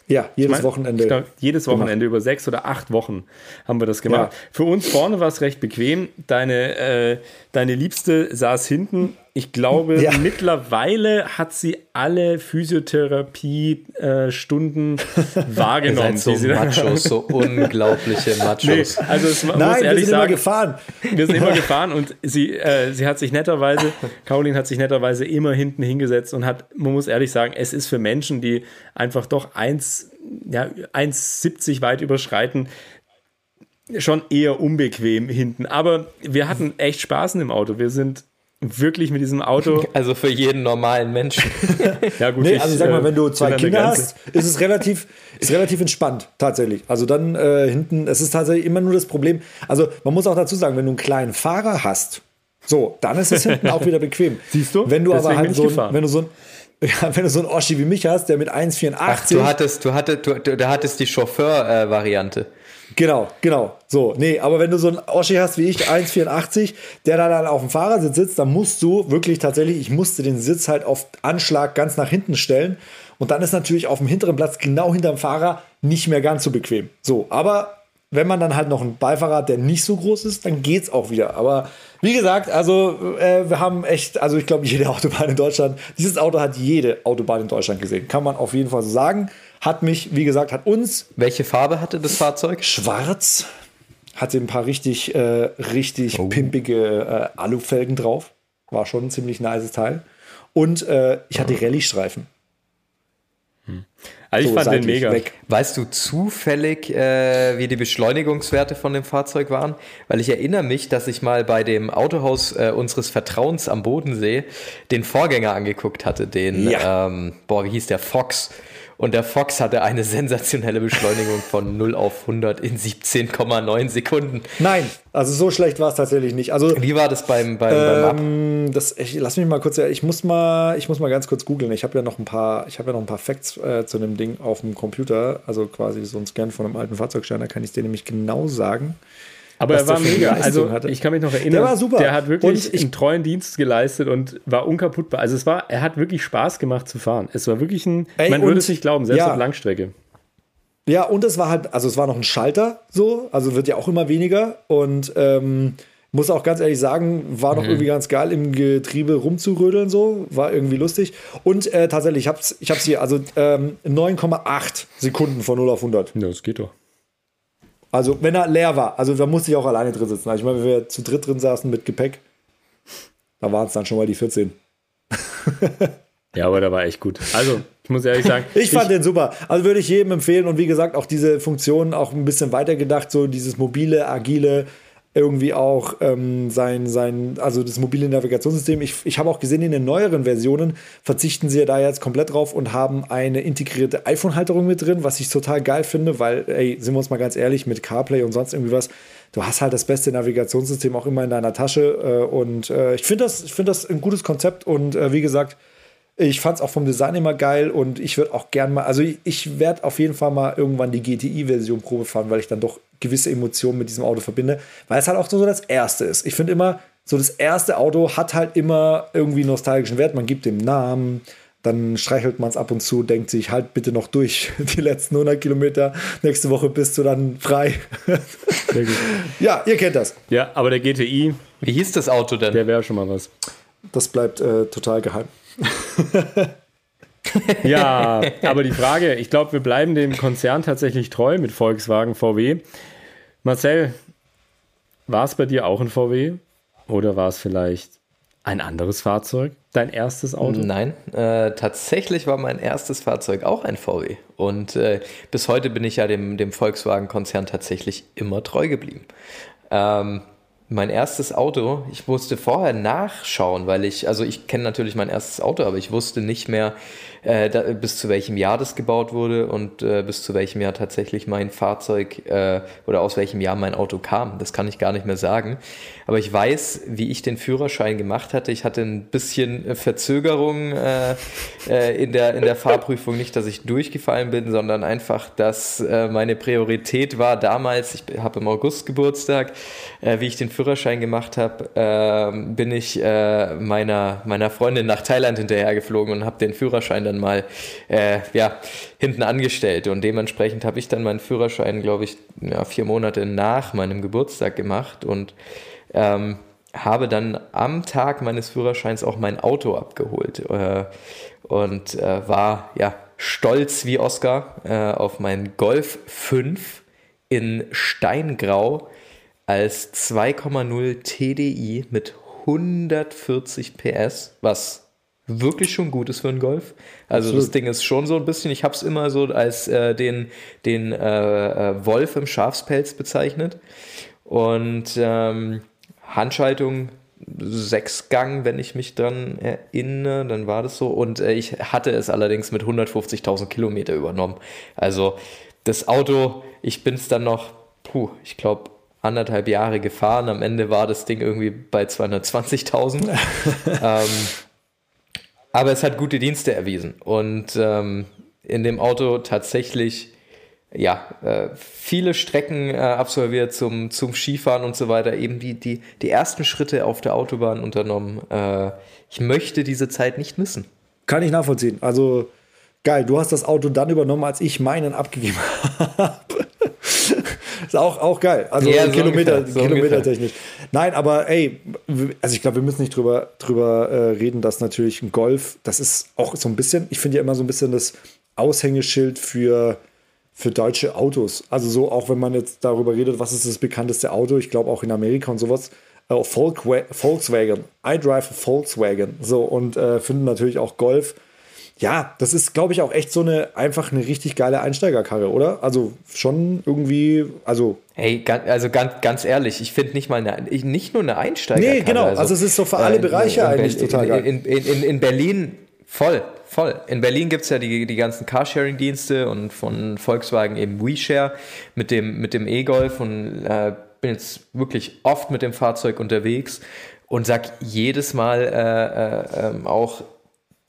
Ja, jedes ich mein, Wochenende. Glaub, jedes Wochenende gemacht. über sechs oder acht Wochen haben wir das gemacht. Ja. Für uns vorne war es recht bequem. Deine, äh, deine Liebste saß hinten ich glaube, ja. mittlerweile hat sie alle Physiotherapie-Stunden äh, wahrgenommen. so Machos, so unglaubliche Machos. Nee, also es, Nein, muss ehrlich wir sind sagen, immer gefahren. Wir sind immer gefahren und sie, äh, sie hat sich netterweise, Caroline hat sich netterweise immer hinten hingesetzt und hat, man muss ehrlich sagen, es ist für Menschen, die einfach doch 1, ja, 1,70 weit überschreiten, schon eher unbequem hinten. Aber wir hatten echt Spaß dem Auto. Wir sind wirklich mit diesem Auto. Also für jeden normalen Menschen. ja, gut. Nee, ich, also sag mal, wenn du zwei Kinder hast, ist es relativ, ist relativ entspannt, tatsächlich. Also dann äh, hinten, es ist tatsächlich immer nur das Problem. Also man muss auch dazu sagen, wenn du einen kleinen Fahrer hast, so, dann ist es hinten auch wieder bequem. Siehst du? Wenn du Deswegen aber halt so, wenn du so ein ja, wenn du so einen Oschi wie mich hast, der mit 1,84. Du hattest, du hattest, du, du, du hattest die Chauffeur-Variante. Genau, genau. So, nee, aber wenn du so einen Oschi hast wie ich, 1,84, der da dann auf dem Fahrersitz sitzt, dann musst du wirklich tatsächlich, ich musste den Sitz halt auf Anschlag ganz nach hinten stellen. Und dann ist natürlich auf dem hinteren Platz, genau hinterm Fahrer, nicht mehr ganz so bequem. So, aber wenn man dann halt noch einen Beifahrer hat, der nicht so groß ist, dann geht's auch wieder. Aber wie gesagt, also äh, wir haben echt, also ich glaube, jede Autobahn in Deutschland, dieses Auto hat jede Autobahn in Deutschland gesehen. Kann man auf jeden Fall so sagen. Hat mich, wie gesagt, hat uns. Welche Farbe hatte das Fahrzeug? Schwarz. Hatte ein paar richtig, äh, richtig oh. pimpige äh, Alufelgen drauf. War schon ein ziemlich nice Teil. Und äh, ich hatte Rallye-Streifen. Hm. Also ich so fand den mega. Weg. Weißt du zufällig, äh, wie die Beschleunigungswerte von dem Fahrzeug waren? Weil ich erinnere mich, dass ich mal bei dem Autohaus äh, unseres Vertrauens am Bodensee den Vorgänger angeguckt hatte, den, ja. ähm, boah, wie hieß der, Fox. Und der Fox hatte eine sensationelle Beschleunigung von 0 auf 100 in 17,9 Sekunden. Nein, also so schlecht war es tatsächlich nicht. Also, Wie war das beim, beim, ähm, beim das, ich, Lass mich mal kurz, ich muss mal, ich muss mal ganz kurz googeln. Ich habe ja noch ein paar, ich habe ja noch ein paar Facts äh, zu dem Ding auf dem Computer, also quasi so ein Scan von einem alten Fahrzeugschein, da kann ich dir nämlich genau sagen. Aber er war mega. Also hatte. ich kann mich noch erinnern. Der war super. Der hat wirklich ich, einen treuen Dienst geleistet und war unkaputtbar. Also es war, er hat wirklich Spaß gemacht zu fahren. Es war wirklich ein, Ey, man würde es nicht glauben, selbst ja. auf Langstrecke. Ja, und es war halt, also es war noch ein Schalter so, also wird ja auch immer weniger und ähm, muss auch ganz ehrlich sagen, war noch mhm. irgendwie ganz geil im Getriebe rumzurödeln so, war irgendwie lustig und äh, tatsächlich, ich hab's, ich hab's hier, also ähm, 9,8 Sekunden von 0 auf 100. Ja, das geht doch. Also, wenn er leer war, also da musste ich auch alleine drin sitzen. Also, ich meine, wenn wir zu dritt drin saßen mit Gepäck, da waren es dann schon mal die 14. ja, aber da war echt gut. Also, ich muss ehrlich sagen. ich fand ich, den super. Also würde ich jedem empfehlen und wie gesagt, auch diese Funktionen auch ein bisschen weitergedacht, so dieses mobile, agile, irgendwie auch ähm, sein, sein, also das mobile Navigationssystem. Ich, ich habe auch gesehen, in den neueren Versionen verzichten sie ja da jetzt komplett drauf und haben eine integrierte iPhone-Halterung mit drin, was ich total geil finde, weil, ey, sind wir uns mal ganz ehrlich, mit CarPlay und sonst irgendwie was, du hast halt das beste Navigationssystem auch immer in deiner Tasche. Äh, und äh, ich finde das, find das ein gutes Konzept und äh, wie gesagt, ich fand es auch vom Design immer geil und ich würde auch gern mal, also ich, ich werde auf jeden Fall mal irgendwann die GTI-Version Probe fahren, weil ich dann doch gewisse Emotionen mit diesem Auto verbinde, weil es halt auch so das erste ist. Ich finde immer, so das erste Auto hat halt immer irgendwie nostalgischen Wert. Man gibt dem Namen, dann streichelt man es ab und zu, denkt sich, halt bitte noch durch die letzten 100 Kilometer. Nächste Woche bist du dann frei. ja, ihr kennt das. Ja, aber der GTI. Wie hieß das Auto denn? Der wäre schon mal was. Das bleibt äh, total geheim. ja, aber die Frage, ich glaube, wir bleiben dem Konzern tatsächlich treu mit Volkswagen VW. Marcel, war es bei dir auch ein VW oder war es vielleicht ein anderes Fahrzeug? Dein erstes Auto? Nein, äh, tatsächlich war mein erstes Fahrzeug auch ein VW. Und äh, bis heute bin ich ja dem, dem Volkswagen-Konzern tatsächlich immer treu geblieben. Ähm, mein erstes Auto, ich musste vorher nachschauen, weil ich, also ich kenne natürlich mein erstes Auto, aber ich wusste nicht mehr, äh, da, bis zu welchem Jahr das gebaut wurde und äh, bis zu welchem Jahr tatsächlich mein Fahrzeug äh, oder aus welchem Jahr mein Auto kam. Das kann ich gar nicht mehr sagen. Aber ich weiß, wie ich den Führerschein gemacht hatte. Ich hatte ein bisschen Verzögerung äh, äh, in, der, in der Fahrprüfung. Nicht, dass ich durchgefallen bin, sondern einfach, dass äh, meine Priorität war damals, ich habe im August Geburtstag, wie ich den Führerschein gemacht habe, ähm, bin ich meiner, meiner Freundin nach Thailand hinterher geflogen und habe den Führerschein dann mal äh, ja, hinten angestellt. Und dementsprechend habe ich dann meinen Führerschein, glaube ich, ja, vier Monate nach meinem Geburtstag gemacht. Und ähm, habe dann am Tag meines Führerscheins auch mein Auto abgeholt äh, und äh, war ja stolz wie Oscar äh, auf meinen Golf 5 in Steingrau als 2,0 TDI mit 140 PS, was wirklich schon gut ist für einen Golf. Also Absolut. das Ding ist schon so ein bisschen, ich habe es immer so als äh, den, den äh, äh, Wolf im Schafspelz bezeichnet. Und ähm, Handschaltung Sechsgang, wenn ich mich dran erinnere, dann war das so. Und äh, ich hatte es allerdings mit 150.000 Kilometer übernommen. Also das Auto, ich bin es dann noch, puh, ich glaube, anderthalb Jahre gefahren. Am Ende war das Ding irgendwie bei 220.000. ähm, aber es hat gute Dienste erwiesen. Und ähm, in dem Auto tatsächlich ja, äh, viele Strecken äh, absolviert zum, zum Skifahren und so weiter, eben die, die, die ersten Schritte auf der Autobahn unternommen. Äh, ich möchte diese Zeit nicht missen. Kann ich nachvollziehen. Also geil, du hast das Auto dann übernommen, als ich meinen abgegeben habe. Ist auch, auch geil. Also ja, so Kilometer, ungefähr, so Kilometertechnisch. Nein, aber ey, also ich glaube, wir müssen nicht drüber, drüber äh, reden, dass natürlich ein Golf, das ist auch so ein bisschen, ich finde ja immer so ein bisschen das Aushängeschild für, für deutsche Autos. Also so, auch wenn man jetzt darüber redet, was ist das bekannteste Auto, ich glaube auch in Amerika und sowas, äh, Volkswagen. I drive a Volkswagen. So, und äh, finden natürlich auch Golf ja, das ist, glaube ich, auch echt so eine einfach eine richtig geile Einsteigerkarre, oder? Also schon irgendwie, also. Hey, also ganz, ganz ehrlich, ich finde nicht mal eine, nicht nur eine Einsteigerkarre. Nee, genau. Also, also, es ist so für alle äh, Bereiche eigentlich Be total geil. In, in, in, in Berlin voll, voll. In Berlin gibt es ja die, die ganzen Carsharing-Dienste und von Volkswagen eben WeShare mit dem, mit dem E-Golf und äh, bin jetzt wirklich oft mit dem Fahrzeug unterwegs und sag jedes Mal äh, äh, ähm, auch,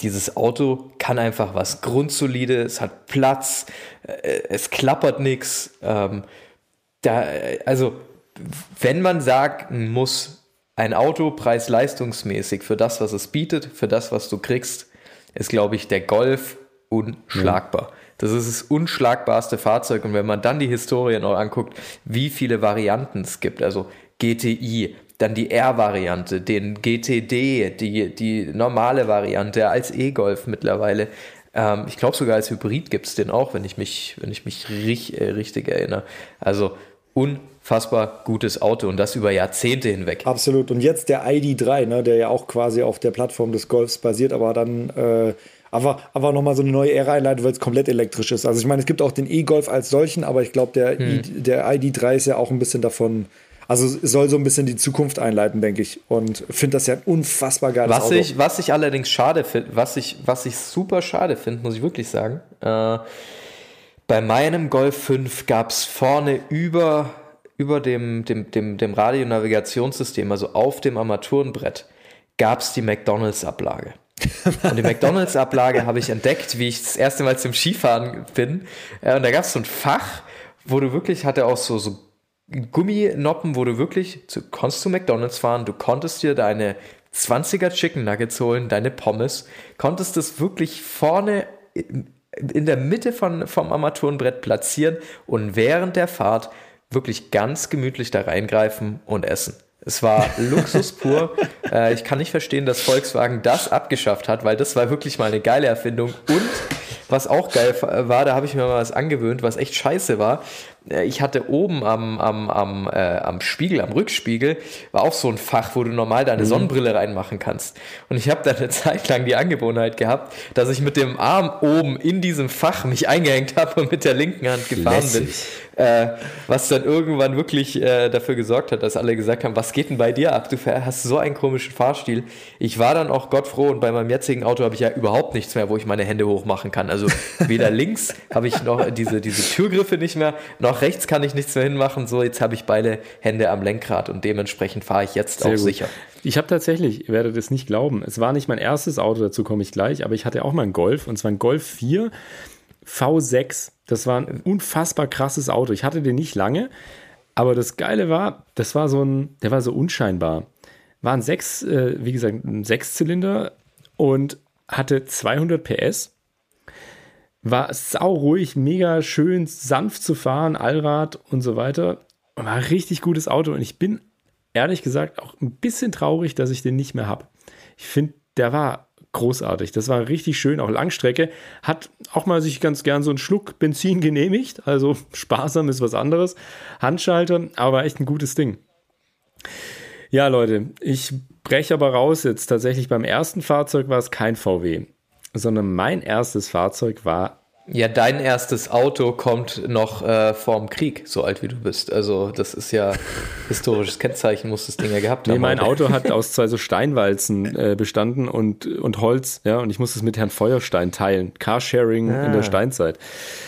dieses Auto kann einfach was grundsolide, es hat Platz, äh, es klappert nichts. Ähm, da, also, wenn man sagen muss, ein Auto preis-leistungsmäßig für das, was es bietet, für das, was du kriegst, ist, glaube ich, der Golf unschlagbar. Mhm. Das ist das unschlagbarste Fahrzeug. Und wenn man dann die Historie noch anguckt, wie viele Varianten es gibt, also GTI, dann die R-Variante, den GTD, die, die normale Variante als E-Golf mittlerweile. Ähm, ich glaube sogar als Hybrid gibt es den auch, wenn ich mich, wenn ich mich richtig, äh, richtig erinnere. Also unfassbar gutes Auto und das über Jahrzehnte hinweg. Absolut. Und jetzt der ID3, ne, der ja auch quasi auf der Plattform des Golfs basiert, aber dann äh, aber, aber nochmal so eine neue Ära einleitet, weil es komplett elektrisch ist. Also ich meine, es gibt auch den E-Golf als solchen, aber ich glaube, der, hm. der ID3 ist ja auch ein bisschen davon also soll so ein bisschen die Zukunft einleiten, denke ich. Und finde das ja ein unfassbar geiles was Auto. Ich, was ich allerdings schade finde, was ich, was ich super schade finde, muss ich wirklich sagen. Äh, bei meinem Golf 5 gab es vorne über, über dem, dem, dem, dem Radionavigationssystem, also auf dem Armaturenbrett, gab es die McDonalds-Ablage. Und die McDonalds-Ablage habe ich entdeckt, wie ich das erste Mal zum Skifahren bin. Äh, und da gab es so ein Fach, wo du wirklich, hatte auch so, so Gumminoppen, wo du wirklich, du konntest zu McDonalds fahren, du konntest dir deine 20er Chicken Nuggets holen, deine Pommes, konntest es wirklich vorne in der Mitte von, vom Armaturenbrett platzieren und während der Fahrt wirklich ganz gemütlich da reingreifen und essen. Es war Luxus pur. äh, ich kann nicht verstehen, dass Volkswagen das abgeschafft hat, weil das war wirklich mal eine geile Erfindung. Und was auch geil war, da habe ich mir mal was angewöhnt, was echt scheiße war. Äh, ich hatte oben am, am, am, äh, am Spiegel, am Rückspiegel, war auch so ein Fach, wo du normal deine mhm. Sonnenbrille reinmachen kannst. Und ich habe da eine Zeit lang die Angewohnheit gehabt, dass ich mit dem Arm oben in diesem Fach mich eingehängt habe und mit der linken Hand gefahren Lässig. bin. Äh, was dann irgendwann wirklich äh, dafür gesorgt hat, dass alle gesagt haben, was geht denn bei dir ab? Du hast so einen komischen Fahrstil. Ich war dann auch Gott froh und bei meinem jetzigen Auto habe ich ja überhaupt nichts mehr, wo ich meine Hände hochmachen kann. Also weder links habe ich noch diese, diese Türgriffe nicht mehr, noch rechts kann ich nichts mehr hinmachen. So, jetzt habe ich beide Hände am Lenkrad und dementsprechend fahre ich jetzt Sehr auch gut. sicher. Ich habe tatsächlich, ihr werdet es nicht glauben, es war nicht mein erstes Auto, dazu komme ich gleich, aber ich hatte auch mal einen Golf und zwar ein Golf 4 V6. Das war ein unfassbar krasses Auto. Ich hatte den nicht lange, aber das Geile war, das war so ein, der war so unscheinbar. War ein sechs, äh, wie gesagt, ein Sechszylinder und hatte 200 PS. War sau ruhig, mega schön, sanft zu fahren, Allrad und so weiter. War ein richtig gutes Auto und ich bin ehrlich gesagt auch ein bisschen traurig, dass ich den nicht mehr habe. Ich finde, der war großartig. Das war richtig schön, auch Langstrecke. Hat auch mal sich ganz gern so einen Schluck Benzin genehmigt. Also sparsam ist was anderes. Handschalter, aber echt ein gutes Ding. Ja, Leute, ich breche aber raus jetzt. Tatsächlich beim ersten Fahrzeug war es kein VW, sondern mein erstes Fahrzeug war ja, dein erstes Auto kommt noch äh, vorm Krieg, so alt wie du bist. Also, das ist ja historisches Kennzeichen, muss das Ding ja gehabt haben. Nee, mein Auto hat aus zwei so Steinwalzen äh, bestanden und, und Holz, ja, und ich musste es mit Herrn Feuerstein teilen. Carsharing ah. in der Steinzeit.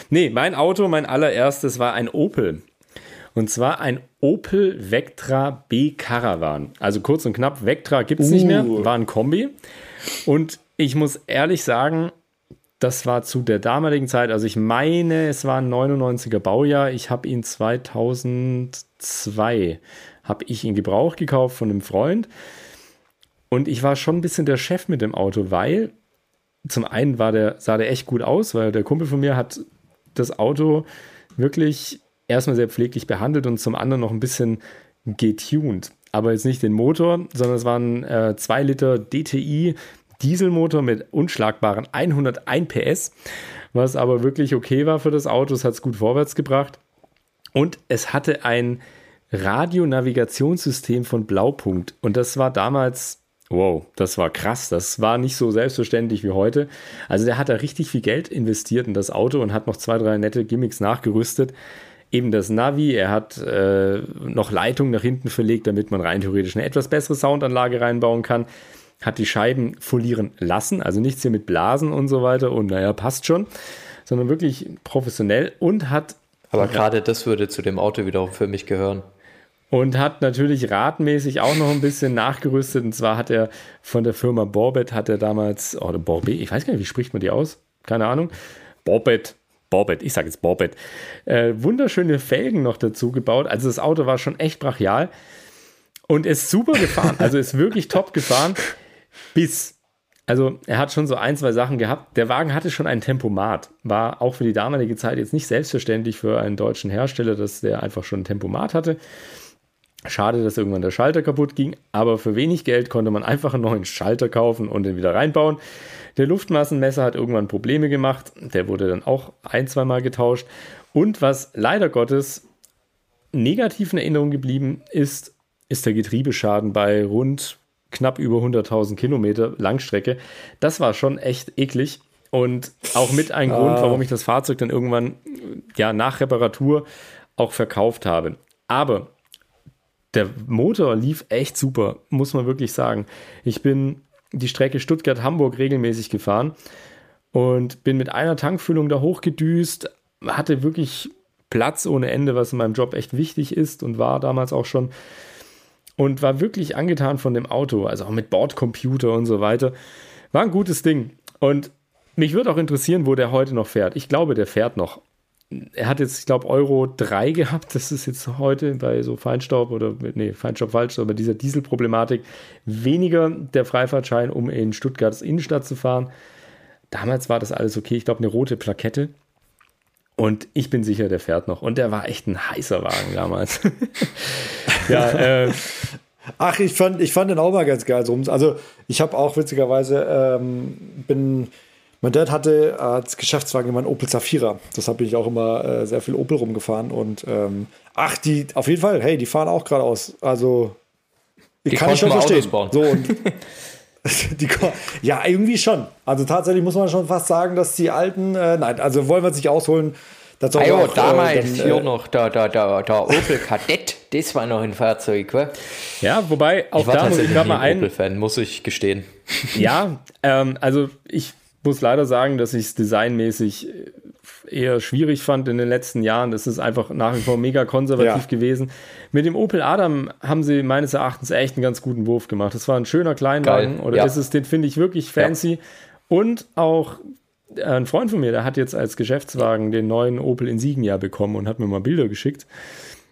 Nee, mein Auto, mein allererstes war ein Opel. Und zwar ein Opel Vectra B Caravan. Also kurz und knapp, Vectra gibt es uh. nicht mehr, uh. war ein Kombi. Und ich muss ehrlich sagen, das war zu der damaligen Zeit, also ich meine, es war ein 99er Baujahr. Ich habe ihn 2002, habe ich ihn Gebrauch gekauft von einem Freund. Und ich war schon ein bisschen der Chef mit dem Auto, weil zum einen war der, sah der echt gut aus, weil der Kumpel von mir hat das Auto wirklich erstmal sehr pfleglich behandelt und zum anderen noch ein bisschen getuned. Aber jetzt nicht den Motor, sondern es waren 2 äh, Liter DTI Dieselmotor mit unschlagbaren 101 PS, was aber wirklich okay war für das Auto. Es hat es gut vorwärts gebracht. Und es hatte ein Radionavigationssystem von Blaupunkt. Und das war damals, wow, das war krass. Das war nicht so selbstverständlich wie heute. Also der hat da richtig viel Geld investiert in das Auto und hat noch zwei, drei nette Gimmicks nachgerüstet. Eben das Navi, er hat äh, noch Leitung nach hinten verlegt, damit man rein theoretisch eine etwas bessere Soundanlage reinbauen kann hat die Scheiben folieren lassen, also nichts hier mit Blasen und so weiter und naja, passt schon, sondern wirklich professionell und hat. Aber gerade das würde zu dem Auto wiederum für mich gehören. Und hat natürlich radmäßig auch noch ein bisschen nachgerüstet. Und zwar hat er von der Firma Borbet, hat er damals, oder Borbet, ich weiß gar nicht, wie spricht man die aus? Keine Ahnung. Borbet, Borbet, ich sage jetzt Borbet. Äh, wunderschöne Felgen noch dazu gebaut. Also das Auto war schon echt brachial und ist super gefahren. Also ist wirklich top gefahren bis. Also er hat schon so ein, zwei Sachen gehabt. Der Wagen hatte schon ein Tempomat. War auch für die damalige Zeit jetzt nicht selbstverständlich für einen deutschen Hersteller, dass der einfach schon ein Tempomat hatte. Schade, dass irgendwann der Schalter kaputt ging, aber für wenig Geld konnte man einfach einen neuen Schalter kaufen und den wieder reinbauen. Der Luftmassenmesser hat irgendwann Probleme gemacht. Der wurde dann auch ein, zweimal getauscht. Und was leider Gottes negativ in Erinnerung geblieben ist, ist der Getriebeschaden bei rund knapp über 100.000 Kilometer Langstrecke. Das war schon echt eklig und auch mit ein ah. Grund, warum ich das Fahrzeug dann irgendwann ja nach Reparatur auch verkauft habe. Aber der Motor lief echt super, muss man wirklich sagen. Ich bin die Strecke Stuttgart-Hamburg regelmäßig gefahren und bin mit einer Tankfüllung da hochgedüst, hatte wirklich Platz ohne Ende, was in meinem Job echt wichtig ist und war damals auch schon und war wirklich angetan von dem Auto, also auch mit Bordcomputer und so weiter. War ein gutes Ding. Und mich würde auch interessieren, wo der heute noch fährt. Ich glaube, der fährt noch. Er hat jetzt, ich glaube, Euro 3 gehabt. Das ist jetzt heute bei so Feinstaub oder, nee, Feinstaub falsch, aber dieser Dieselproblematik weniger der Freifahrtschein, um in Stuttgarts Innenstadt zu fahren. Damals war das alles okay. Ich glaube, eine rote Plakette. Und ich bin sicher, der fährt noch. Und der war echt ein heißer Wagen damals. ja, äh, Ach, ich fand, ich fand den auch mal ganz geil. Also, ich habe auch witzigerweise, ähm, bin, mein Dad hatte als Geschäftswagen immer einen Opel Zafira. Das habe ich auch immer äh, sehr viel Opel rumgefahren. Und ähm, ach, die, auf jeden Fall, hey, die fahren auch geradeaus. Also, ich die kann ich schon verstehen. So, und ja, irgendwie schon. Also tatsächlich muss man schon fast sagen, dass die alten, äh, nein, also wollen wir sich ausholen. Das ah, auch, damals äh, dann, hier äh, noch der, der, der, der Opel Kadett, das war noch ein Fahrzeug, wa? Ja, wobei auch da muss ich gerade mal ein Opel-Fan, muss ich gestehen. Ja, ähm, also ich muss leider sagen, dass ich es designmäßig eher schwierig fand in den letzten Jahren. Das ist einfach nach wie vor mega konservativ ja. gewesen. Mit dem Opel Adam haben sie meines Erachtens echt einen ganz guten Wurf gemacht. Das war ein schöner Kleinwagen Geil. oder ja. ist es, den finde ich wirklich fancy. Ja. Und auch äh, ein Freund von mir, der hat jetzt als Geschäftswagen den neuen Opel Insignia bekommen und hat mir mal Bilder geschickt.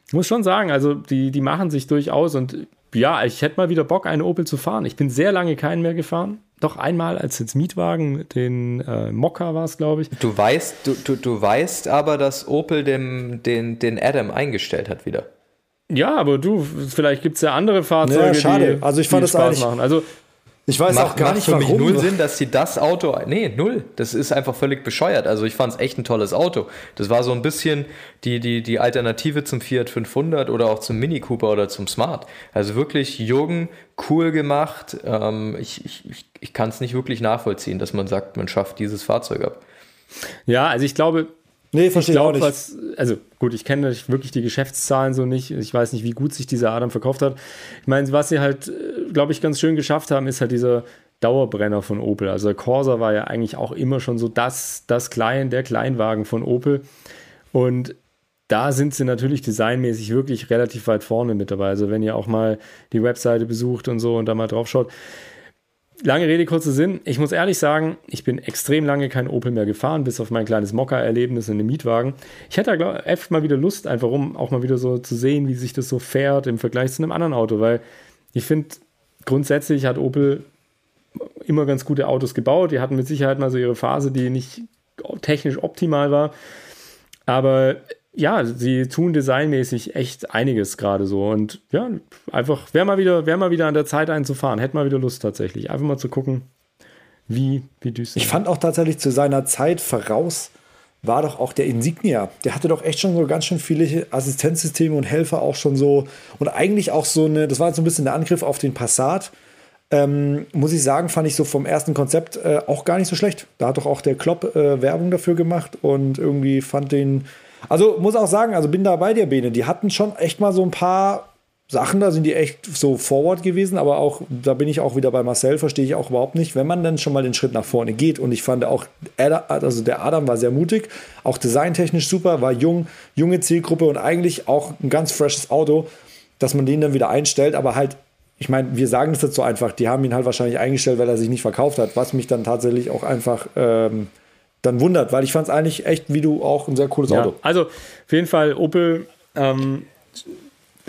Ich muss schon sagen, also die, die machen sich durchaus und ja, ich hätte mal wieder Bock, einen Opel zu fahren. Ich bin sehr lange keinen mehr gefahren. Doch einmal als jetzt Mietwagen, den äh, Mokka war es, glaube ich. Du weißt, du, du, du weißt aber, dass Opel dem, den, den Adam eingestellt hat wieder. Ja, aber du, vielleicht gibt es ja andere Fahrzeuge, Ja, schade. die, Also ich fand die das Spaß eigentlich- machen. Also Ich weiß auch Macht, gar macht nicht, für mich warum. null Sinn, dass sie das Auto. Nee, null. Das ist einfach völlig bescheuert. Also ich fand es echt ein tolles Auto. Das war so ein bisschen die, die, die Alternative zum Fiat 500 oder auch zum Mini Cooper oder zum Smart. Also wirklich jung, cool gemacht. Ähm, ich ich, ich, ich kann es nicht wirklich nachvollziehen, dass man sagt, man schafft dieses Fahrzeug ab. ja, also ich glaube, Nee, verstehe ich auch glaube, nicht. was, also gut, ich kenne natürlich wirklich die Geschäftszahlen so nicht. Ich weiß nicht, wie gut sich dieser Adam verkauft hat. Ich meine, was sie halt, äh, glaube ich, ganz schön geschafft haben, ist halt dieser Dauerbrenner von Opel. Also der Corsa war ja eigentlich auch immer schon so das, das Klein, der Kleinwagen von Opel. Und da sind sie natürlich designmäßig wirklich relativ weit vorne mit dabei. Also wenn ihr auch mal die Webseite besucht und so und da mal drauf schaut. Lange Rede, kurzer Sinn. Ich muss ehrlich sagen, ich bin extrem lange kein Opel mehr gefahren, bis auf mein kleines Mokka-Erlebnis in einem Mietwagen. Ich hätte da echt mal wieder Lust, einfach um auch mal wieder so zu sehen, wie sich das so fährt im Vergleich zu einem anderen Auto, weil ich finde, grundsätzlich hat Opel immer ganz gute Autos gebaut. Die hatten mit Sicherheit mal so ihre Phase, die nicht technisch optimal war. Aber ja, sie tun designmäßig echt einiges gerade so. Und ja, einfach, wäre mal, wieder, wär mal wieder an der Zeit einzufahren. Hätte mal wieder Lust tatsächlich. Einfach mal zu gucken, wie, wie düster. Ich fand auch tatsächlich zu seiner Zeit voraus war doch auch der Insignia. Der hatte doch echt schon so ganz schön viele Assistenzsysteme und Helfer auch schon so. Und eigentlich auch so eine, das war jetzt so ein bisschen der Angriff auf den Passat. Ähm, muss ich sagen, fand ich so vom ersten Konzept äh, auch gar nicht so schlecht. Da hat doch auch der Klopp äh, Werbung dafür gemacht und irgendwie fand den. Also muss auch sagen, also bin da bei dir, Bene. Die hatten schon echt mal so ein paar Sachen, da sind die echt so forward gewesen, aber auch, da bin ich auch wieder bei Marcel, verstehe ich auch überhaupt nicht, wenn man dann schon mal den Schritt nach vorne geht. Und ich fand auch, also der Adam war sehr mutig, auch designtechnisch super, war jung, junge Zielgruppe und eigentlich auch ein ganz freshes Auto, dass man den dann wieder einstellt, aber halt, ich meine, wir sagen das jetzt so einfach, die haben ihn halt wahrscheinlich eingestellt, weil er sich nicht verkauft hat, was mich dann tatsächlich auch einfach ähm, dann wundert, weil ich fand es eigentlich echt, wie du auch, ein sehr cooles ja, Auto. also auf jeden Fall, Opel ähm,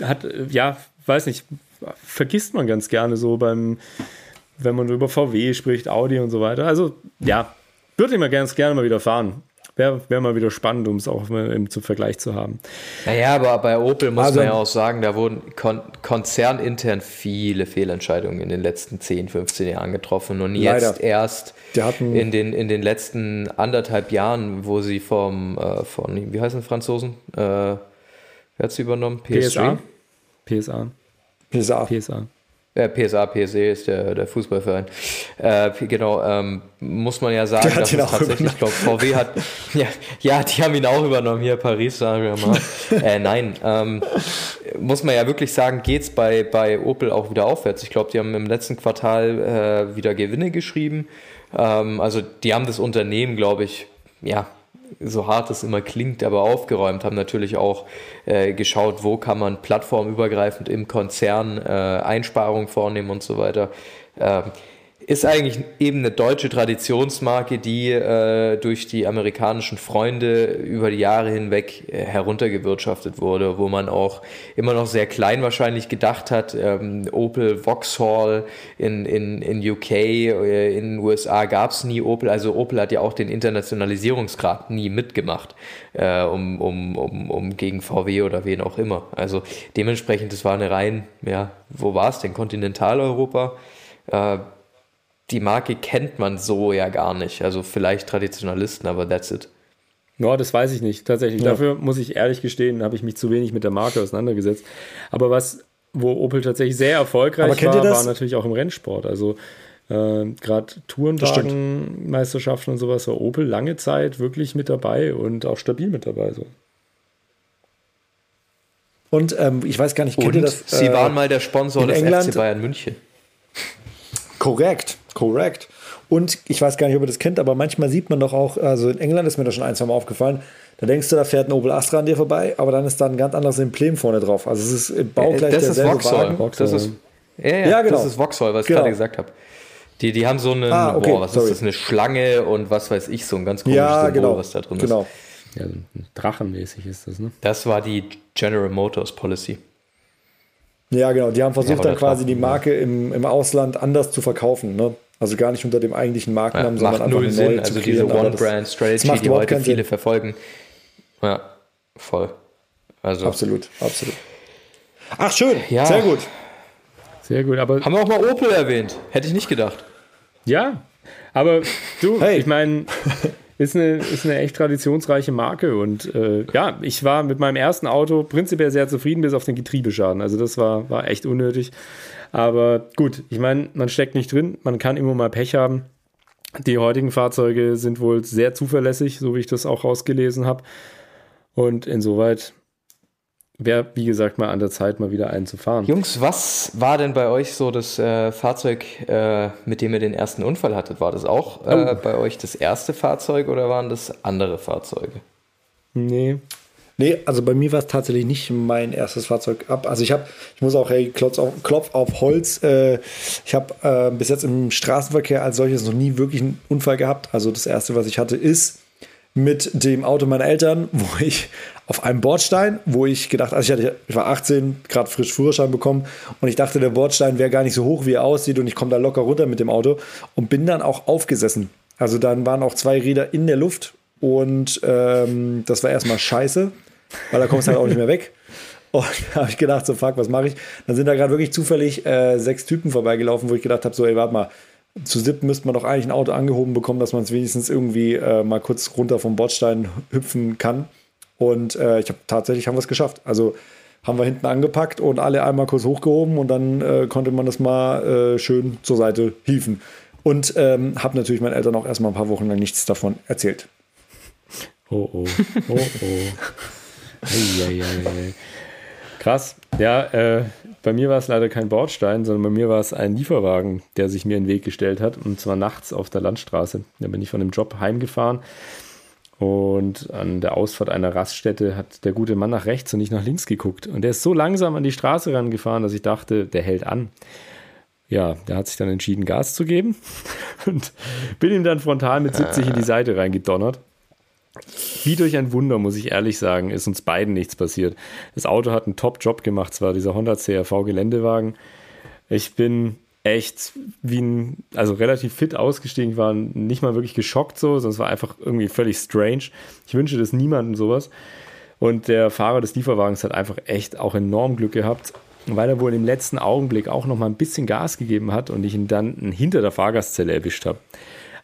hat, äh, ja, weiß nicht, vergisst man ganz gerne so beim, wenn man über VW spricht, Audi und so weiter. Also ja, würde ich mal ganz gerne mal wieder fahren. Wäre wär mal wieder spannend, um es auch mal im zum Vergleich zu haben. Naja, aber bei Opel muss Also- man ja auch sagen, da wurden kon konzernintern viele Fehlentscheidungen in den letzten 10, 15 Jahren getroffen. Und jetzt Leider. erst in, den, in den letzten anderthalb Jahren, wo sie vom, äh, von, wie heißen die Franzosen? Äh, wer hat sie übernommen? PSA? PSA. PSA. PSA. Äh, PSA, PSE ist der, der Fußballverein. Äh, genau, ähm, muss man ja sagen, dass es tatsächlich, ich glaube, VW hat, ja, ja, die haben ihn auch übernommen, hier Paris Saint-Germain. äh, nein, ähm, muss man ja wirklich sagen, geht's bei, bei Opel auch wieder aufwärts. Ich glaube, die haben im letzten Quartal äh, wieder Gewinne geschrieben. Ähm, also die haben das Unternehmen, glaube ich, ja, so hart es immer klingt, aber aufgeräumt, haben natürlich auch äh, geschaut, wo kann man plattformübergreifend im Konzern äh, Einsparungen vornehmen und so weiter. Ähm, ist eigentlich eben eine deutsche Traditionsmarke, die äh, durch die amerikanischen Freunde über die Jahre hinweg äh, heruntergewirtschaftet wurde, wo man auch immer noch sehr klein wahrscheinlich gedacht hat. Ähm, Opel Vauxhall in, in, in UK, äh, in den USA gab es nie Opel. Also Opel hat ja auch den Internationalisierungsgrad nie mitgemacht, äh, um, um, um, um gegen VW oder wen auch immer. Also dementsprechend, das war eine rein, ja, wo war es denn? Kontinentaleuropa. Die Marke kennt man so ja gar nicht. Also vielleicht Traditionalisten, aber that's it. Ja, das weiß ich nicht. Tatsächlich. Ja. Dafür muss ich ehrlich gestehen, habe ich mich zu wenig mit der Marke auseinandergesetzt. Aber was, wo Opel tatsächlich sehr erfolgreich war, war natürlich auch im Rennsport. Also äh, gerade Tourenwagenmeisterschaften und sowas war Opel lange Zeit wirklich mit dabei und auch stabil mit dabei. So. Und ähm, ich weiß gar nicht, kennt Und ihr das? sie äh, waren mal der Sponsor in des England- FC Bayern München. Korrekt, korrekt. Und ich weiß gar nicht, ob ihr das kennt, aber manchmal sieht man doch auch, also in England ist mir das schon ein, zwei Mal aufgefallen, da denkst du, da fährt ein Opel Astra an dir vorbei, aber dann ist da ein ganz anderes Emblem vorne drauf. Also es ist im Bau gleich Äh, das ist derselbe Vauxhall. Wagen. Vauxhall. Das ist, ja, ja, Ja, genau. das ist Vauxhall, was Genau. ich gerade gesagt habe. Die, die haben so eine, Ah, okay, boah, was sorry. ist das, eine Schlange und was weiß ich, so ein ganz komisches Ja, Symbol, genau. was da drin genau. ist. Ja, drachenmäßig ist das, ne? Das war die General Motors Policy. Ja, genau. Die haben versucht, Ja, dann quasi die Marke im, im Ausland anders zu verkaufen. Ne? Also gar nicht unter dem eigentlichen Ja, Markennamen, sondern macht einfach null eine Sinn, neue also zu diese One-Brand-Strategy, macht die heute viele Sinn. verfolgen. Ja, voll. Also Absolut, absolut. Ach, schön. Ja. Sehr gut. Sehr gut, aber Haben wir auch mal Opel erwähnt. Hätte ich nicht gedacht. ja, aber du, Hey. ich meine, ist eine, ist eine echt traditionsreiche Marke und äh, ja, ich war mit meinem ersten Auto prinzipiell sehr zufrieden, bis auf den Getriebeschaden. Also das war, war echt unnötig. Aber gut, ich meine, man steckt nicht drin, man kann immer mal Pech haben. Die heutigen Fahrzeuge sind wohl sehr zuverlässig, so wie ich das auch rausgelesen habe. Und insoweit wäre, wie gesagt, mal an der Zeit, mal wieder einen zu fahren. Jungs, was war denn bei euch so das äh, Fahrzeug, äh, mit dem ihr den ersten Unfall hattet? War das auch äh, bei euch das erste Fahrzeug oder waren das andere Fahrzeuge? Nee, Nee, also bei mir war es tatsächlich nicht mein erstes Fahrzeug ab. Also ich habe, ich muss auch, hey, Klopf auf, Klopf auf Holz, äh, ich habe äh, bis jetzt im Straßenverkehr als solches noch nie wirklich einen Unfall gehabt. Also das erste, was ich hatte, ist mit dem Auto meiner Eltern, wo ich auf einem Bordstein, wo ich gedacht, also ich, hatte, ich war 18, gerade frisch Führerschein bekommen und ich dachte, der Bordstein wäre gar nicht so hoch, wie er aussieht und ich komme da locker runter mit dem Auto und bin dann auch aufgesessen. Also dann waren auch zwei Räder in der Luft und ähm, das war erstmal scheiße, weil da kommst du halt auch nicht mehr weg. Und da habe ich gedacht, so fuck, was mache ich? Dann sind da gerade wirklich zufällig äh, sechs Typen vorbeigelaufen, wo ich gedacht habe, so ey, warte mal, zu siebten müsste man doch eigentlich ein Auto angehoben bekommen, dass man es wenigstens irgendwie äh, mal kurz runter vom Bordstein hüpfen kann. Und äh, ich habe tatsächlich haben wir es geschafft. Also haben wir hinten angepackt und alle einmal kurz hochgehoben und dann äh, konnte man das mal äh, schön zur Seite hieven. Und ähm, habe natürlich meinen Eltern auch erstmal ein paar Wochen lang nichts davon erzählt. Oh oh. Oh oh. Eieiei. Krass. Ja, äh, bei mir war es leider kein Bordstein, sondern bei mir war es ein Lieferwagen, der sich mir in den Weg gestellt hat. Und zwar nachts auf der Landstraße. Da bin ich von dem Job heimgefahren. Und an der Ausfahrt einer Raststätte hat der gute Mann nach rechts und nicht nach links geguckt. Und der ist so langsam an die Straße rangefahren, dass ich dachte, der hält an. Ja, der hat sich dann entschieden, Gas zu geben. Und bin ihm dann frontal mit 70 in die Seite reingedonnert. Wie durch ein Wunder, muss ich ehrlich sagen, ist uns beiden nichts passiert. Das Auto hat einen Top-Job gemacht, zwar dieser Honda CRV Geländewagen. Ich bin echt wie ein, also relativ fit ausgestiegen, ich war nicht mal wirklich geschockt so, sondern es war einfach irgendwie völlig strange. Ich wünsche das niemandem sowas. Und der Fahrer des Lieferwagens hat einfach echt auch enorm Glück gehabt, weil er wohl im letzten Augenblick auch noch mal ein bisschen Gas gegeben hat und ich ihn dann hinter der Fahrgastzelle erwischt habe.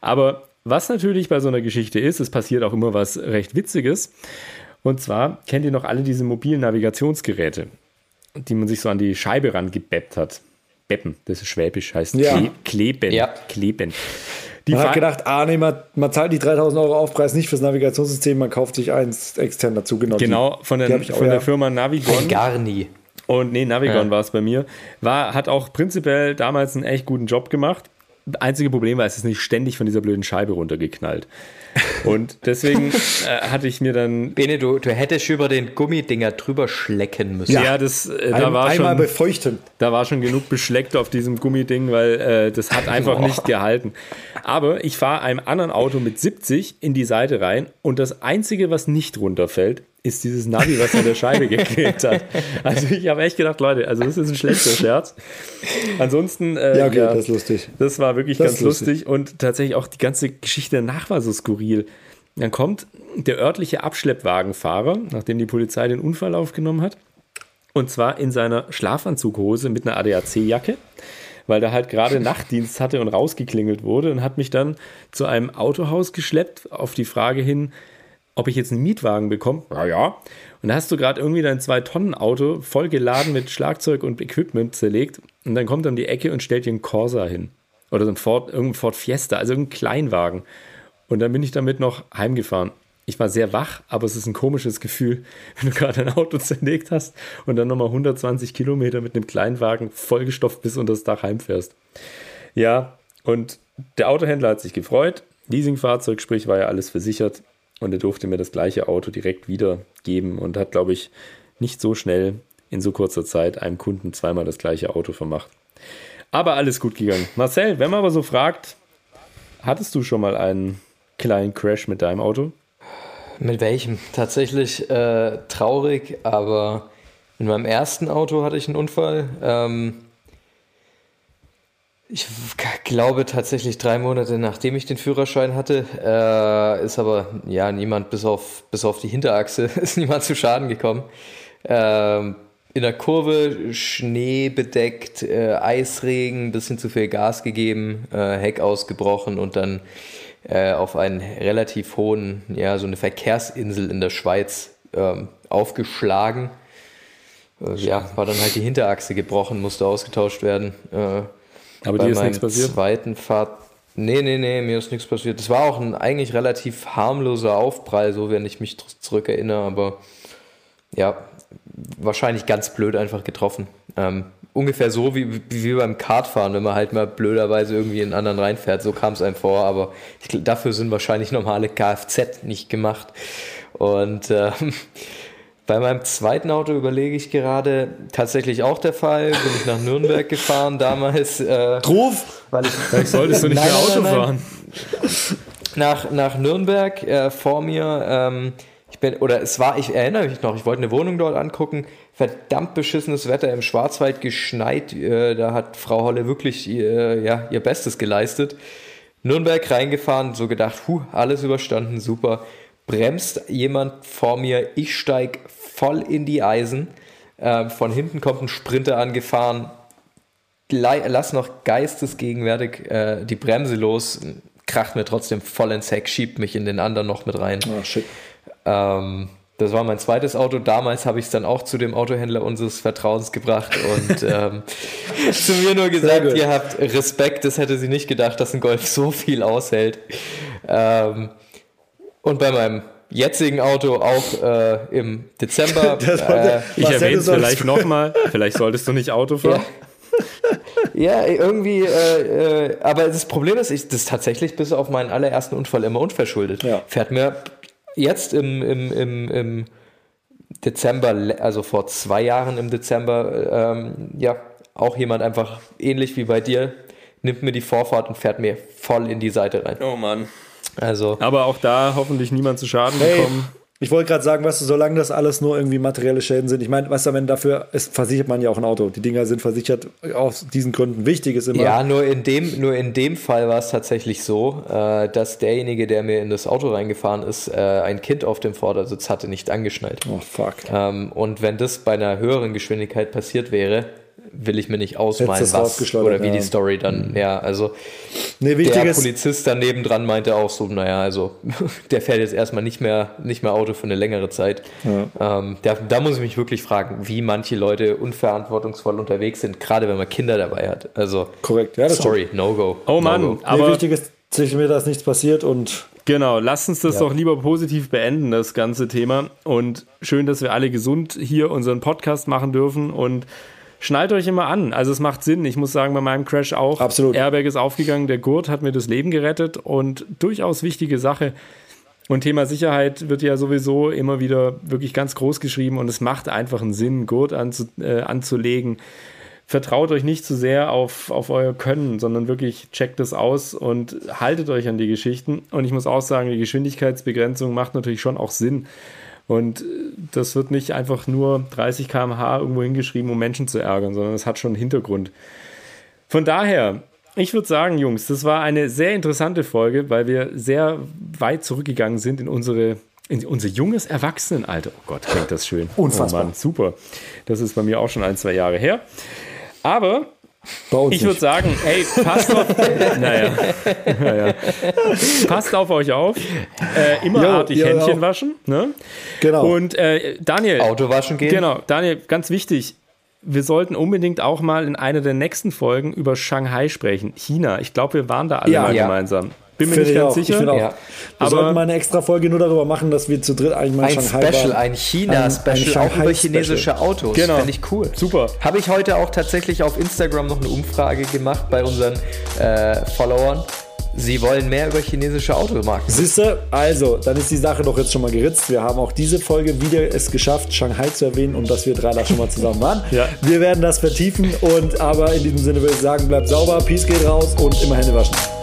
Aber was natürlich bei so einer Geschichte ist, es passiert auch immer was recht Witziges. Und zwar kennt ihr noch alle diese mobilen Navigationsgeräte, die man sich so an die Scheibe rangebeppt hat. Beppen, das ist Schwäbisch, heißt Ja. Kle Kleben. Ja. Kleben. Die Man hat gedacht, ah nee, man, man zahlt die 3000 Euro Aufpreis nicht fürs Navigationssystem, man kauft sich eins extern dazu. Genau, genau, von, auch, von ja. der Firma Navigon. Gar nie. Und nee, Navigon Ja. war es bei mir. War, hat auch prinzipiell damals einen echt guten Job gemacht. Einzige Problem war, es ist nicht ständig von dieser blöden Scheibe runtergeknallt. Und deswegen äh, hatte ich mir dann. Bene, du, du hättest über den Gummidinger drüber schlecken müssen. Ja, das, äh, da, Ein, war einmal schon, befeuchten. da war schon genug beschleckt auf diesem Gummiding, weil äh, das hat einfach Boah. nicht gehalten. Aber ich fahre einem anderen Auto mit 70 in die Seite rein und das Einzige, was nicht runterfällt, ist dieses Navi, was an der Scheibe geklebt hat. Also ich habe echt gedacht, Leute, also das ist ein schlechter Scherz. Ansonsten, äh, Ja, okay, das ist lustig. das war wirklich Das ganz lustig. lustig und tatsächlich auch die ganze Geschichte danach war so skurril. Dann kommt der örtliche Abschleppwagenfahrer, nachdem die Polizei den Unfall aufgenommen hat, und zwar in seiner Schlafanzughose mit einer ADAC-Jacke, weil der halt gerade Nachtdienst hatte und rausgeklingelt wurde und hat mich dann zu einem Autohaus geschleppt auf die Frage hin, ob ich jetzt einen Mietwagen bekomme. Ja, ja. Und da hast du gerade irgendwie dein 2-Tonnen-Auto voll geladen mit Schlagzeug und Equipment zerlegt. Und dann kommt er um die Ecke und stellt dir einen Corsa hin. Oder so ein Ford, irgendein Ford Fiesta, also irgendein Kleinwagen. Und dann bin ich damit noch heimgefahren. Ich war sehr wach, aber es ist ein komisches Gefühl, wenn du gerade ein Auto zerlegt hast und dann nochmal 120 Kilometer mit einem Kleinwagen vollgestopft bis unter das Dach heimfährst. Ja, und der Autohändler hat sich gefreut. Leasingfahrzeug, sprich, war ja alles versichert. Und er durfte mir das gleiche Auto direkt wiedergeben und hat, glaube ich, nicht so schnell in so kurzer Zeit einem Kunden zweimal das gleiche Auto vermacht. Aber alles gut gegangen. Marcel, wenn man aber so fragt, hattest du schon mal einen kleinen Crash mit deinem Auto? Mit welchem? Tatsächlich äh, traurig, aber mit meinem ersten Auto hatte ich einen Unfall. Ähm, ich glaube tatsächlich drei Monate nachdem ich den Führerschein hatte, äh, ist aber ja niemand bis auf, bis auf die Hinterachse ist niemand zu Schaden gekommen. Ähm, in der Kurve Schnee bedeckt, äh, Eisregen, bisschen zu viel Gas gegeben, äh, Heck ausgebrochen und dann äh, auf einen relativ hohen, ja, so eine Verkehrsinsel in der Schweiz ähm, aufgeschlagen. Äh, ja, war dann halt die Hinterachse gebrochen, musste ausgetauscht werden. Aber dir ist nichts passiert? zweiten Fahrt. Nee, nee, nee, mir ist nichts passiert. Das war auch ein eigentlich relativ harmloser Aufprall, so wenn ich mich zurückerinnere, aber ja, wahrscheinlich ganz blöd einfach getroffen. Ähm, ungefähr so wie, wie beim Kartfahren, wenn man halt mal blöderweise irgendwie in einen anderen reinfährt. So kam es einem vor, aber ich, dafür sind wahrscheinlich normale Kfz nicht gemacht. Und ähm, bei meinem zweiten Auto überlege ich gerade, tatsächlich auch der Fall, bin ich nach Nürnberg gefahren damals. Äh, Ruf! Weil ich, Vielleicht solltest du nicht mehr Auto nein, fahren. Nach, nach Nürnberg äh, vor mir ähm, ich bin, oder es war, ich erinnere mich noch, ich wollte eine Wohnung dort angucken, verdammt beschissenes Wetter im Schwarzwald geschneit, äh, da hat Frau Holle wirklich äh, ja, ihr Bestes geleistet. Nürnberg reingefahren, so gedacht, puh, alles überstanden, super. Bremst jemand vor mir, ich steig voll in die Eisen. Äh, von hinten kommt ein Sprinter angefahren, lass noch geistesgegenwärtig äh, die Bremse los, kracht mir trotzdem voll ins Heck, schiebt mich in den anderen noch mit rein. Oh, shit. Ähm, das war mein zweites Auto. Damals habe ich es dann auch zu dem Autohändler unseres Vertrauens gebracht und ähm, zu mir nur gesagt, ihr habt Respekt. Das hätte sie nicht gedacht, dass ein Golf so viel aushält. Ähm, und bei meinem jetzigen Auto auch äh, im Dezember. äh, ich erwähne es vielleicht nochmal. Vielleicht solltest du nicht Auto fahren. Ja. ja irgendwie, äh, äh, aber das Problem ist, ich das tatsächlich bis auf meinen allerersten Unfall immer unverschuldet. Ja. Fährt mir jetzt im, im, im, im Dezember, also vor zwei Jahren im Dezember, ähm, ja, auch jemand einfach ähnlich wie bei dir, nimmt mir die Vorfahrt und fährt mir voll in die Seite rein. Oh Mann. Also. Aber auch da hoffentlich niemand zu Schaden hey, gekommen. Ich wollte gerade sagen, weißt du, solange das alles nur irgendwie materielle Schäden sind, ich meine, weißt du, wenn dafür ist, versichert man ja auch ein Auto. Die Dinger sind versichert aus diesen Gründen. Wichtig ist immer. Ja, nur in dem, nur in dem Fall war es tatsächlich so, äh, dass derjenige, der mir in das Auto reingefahren ist, äh, ein Kind auf dem Vordersitz hatte, nicht angeschnallt. Oh fuck. Ähm, und wenn das bei einer höheren Geschwindigkeit passiert wäre, will ich mir nicht ausmalen, was oder wie ja. die Story dann, mhm. ja, also nee, der Polizist daneben dran meinte auch so, naja, also der fährt jetzt erstmal nicht mehr, nicht mehr Auto für eine längere Zeit. Ja. Ähm, da, da, muss ich mich wirklich fragen, wie manche Leute unverantwortungsvoll unterwegs sind, gerade wenn man Kinder dabei hat. Also, korrekt, ja, das sorry, no go. Oh Mann, no aber nee, wichtig ist, sich mir dass nichts passiert und Genau, lasst uns das ja. doch lieber positiv beenden, das ganze Thema. Und schön, dass wir alle gesund hier unseren Podcast machen dürfen und schnallt euch immer an. Also es macht Sinn. Ich muss sagen, bei meinem Crash auch. Absolut. Airbag ist aufgegangen, der Gurt hat mir das Leben gerettet und durchaus wichtige Sache. Und Thema Sicherheit wird ja sowieso immer wieder wirklich ganz groß geschrieben und es macht einfach einen Sinn, Gurt anzu, äh, anzulegen. Vertraut euch nicht zu sehr auf, auf euer Können, sondern wirklich checkt es aus und haltet euch an die Geschichten. Und ich muss auch sagen, die Geschwindigkeitsbegrenzung macht natürlich schon auch Sinn. Und das wird nicht einfach nur 30 km/h irgendwo hingeschrieben, um Menschen zu ärgern, sondern es hat schon einen Hintergrund. Von daher, ich würde sagen, Jungs, das war eine sehr interessante Folge, weil wir sehr weit zurückgegangen sind in unsere in unser junges Erwachsenenalter. Oh Gott, klingt das schön. Unfassbar. Oh Mann, super. Das ist bei mir auch schon ein, zwei Jahre her. Aber ich würde sagen, hey, passt auf, naja, naja. passt auf euch auf. Äh, immer jo, artig jo, Händchen jo. waschen. Ne? Genau. Und äh, Daniel. Auto waschen gehen. Genau, Daniel, ganz wichtig. Wir sollten unbedingt auch mal in einer der nächsten Folgen über Shanghai sprechen. China. Ich glaube, wir waren da alle ja, mal ja. gemeinsam. Bin mir nicht ganz auch. sicher. Ich auch. Ja. Wir Aber sollten mal eine extra Folge nur darüber machen, dass wir zu dritt eigentlich mal ein Shanghai Special, waren. ein China-Special, auch über chinesische Autos. Genau. Finde ich cool. Super. Habe ich heute auch tatsächlich auf Instagram noch eine Umfrage gemacht bei unseren äh, Followern. Sie wollen mehr über chinesische Automarken. Siehste, also, dann ist die Sache doch jetzt schon mal geritzt. Wir haben auch diese Folge wieder es geschafft, Shanghai zu erwähnen und dass wir drei da schon mal zusammen waren. ja. Wir werden das vertiefen und aber in diesem Sinne würde ich sagen, bleibt sauber, Peace geht raus und immer Hände waschen. 啊。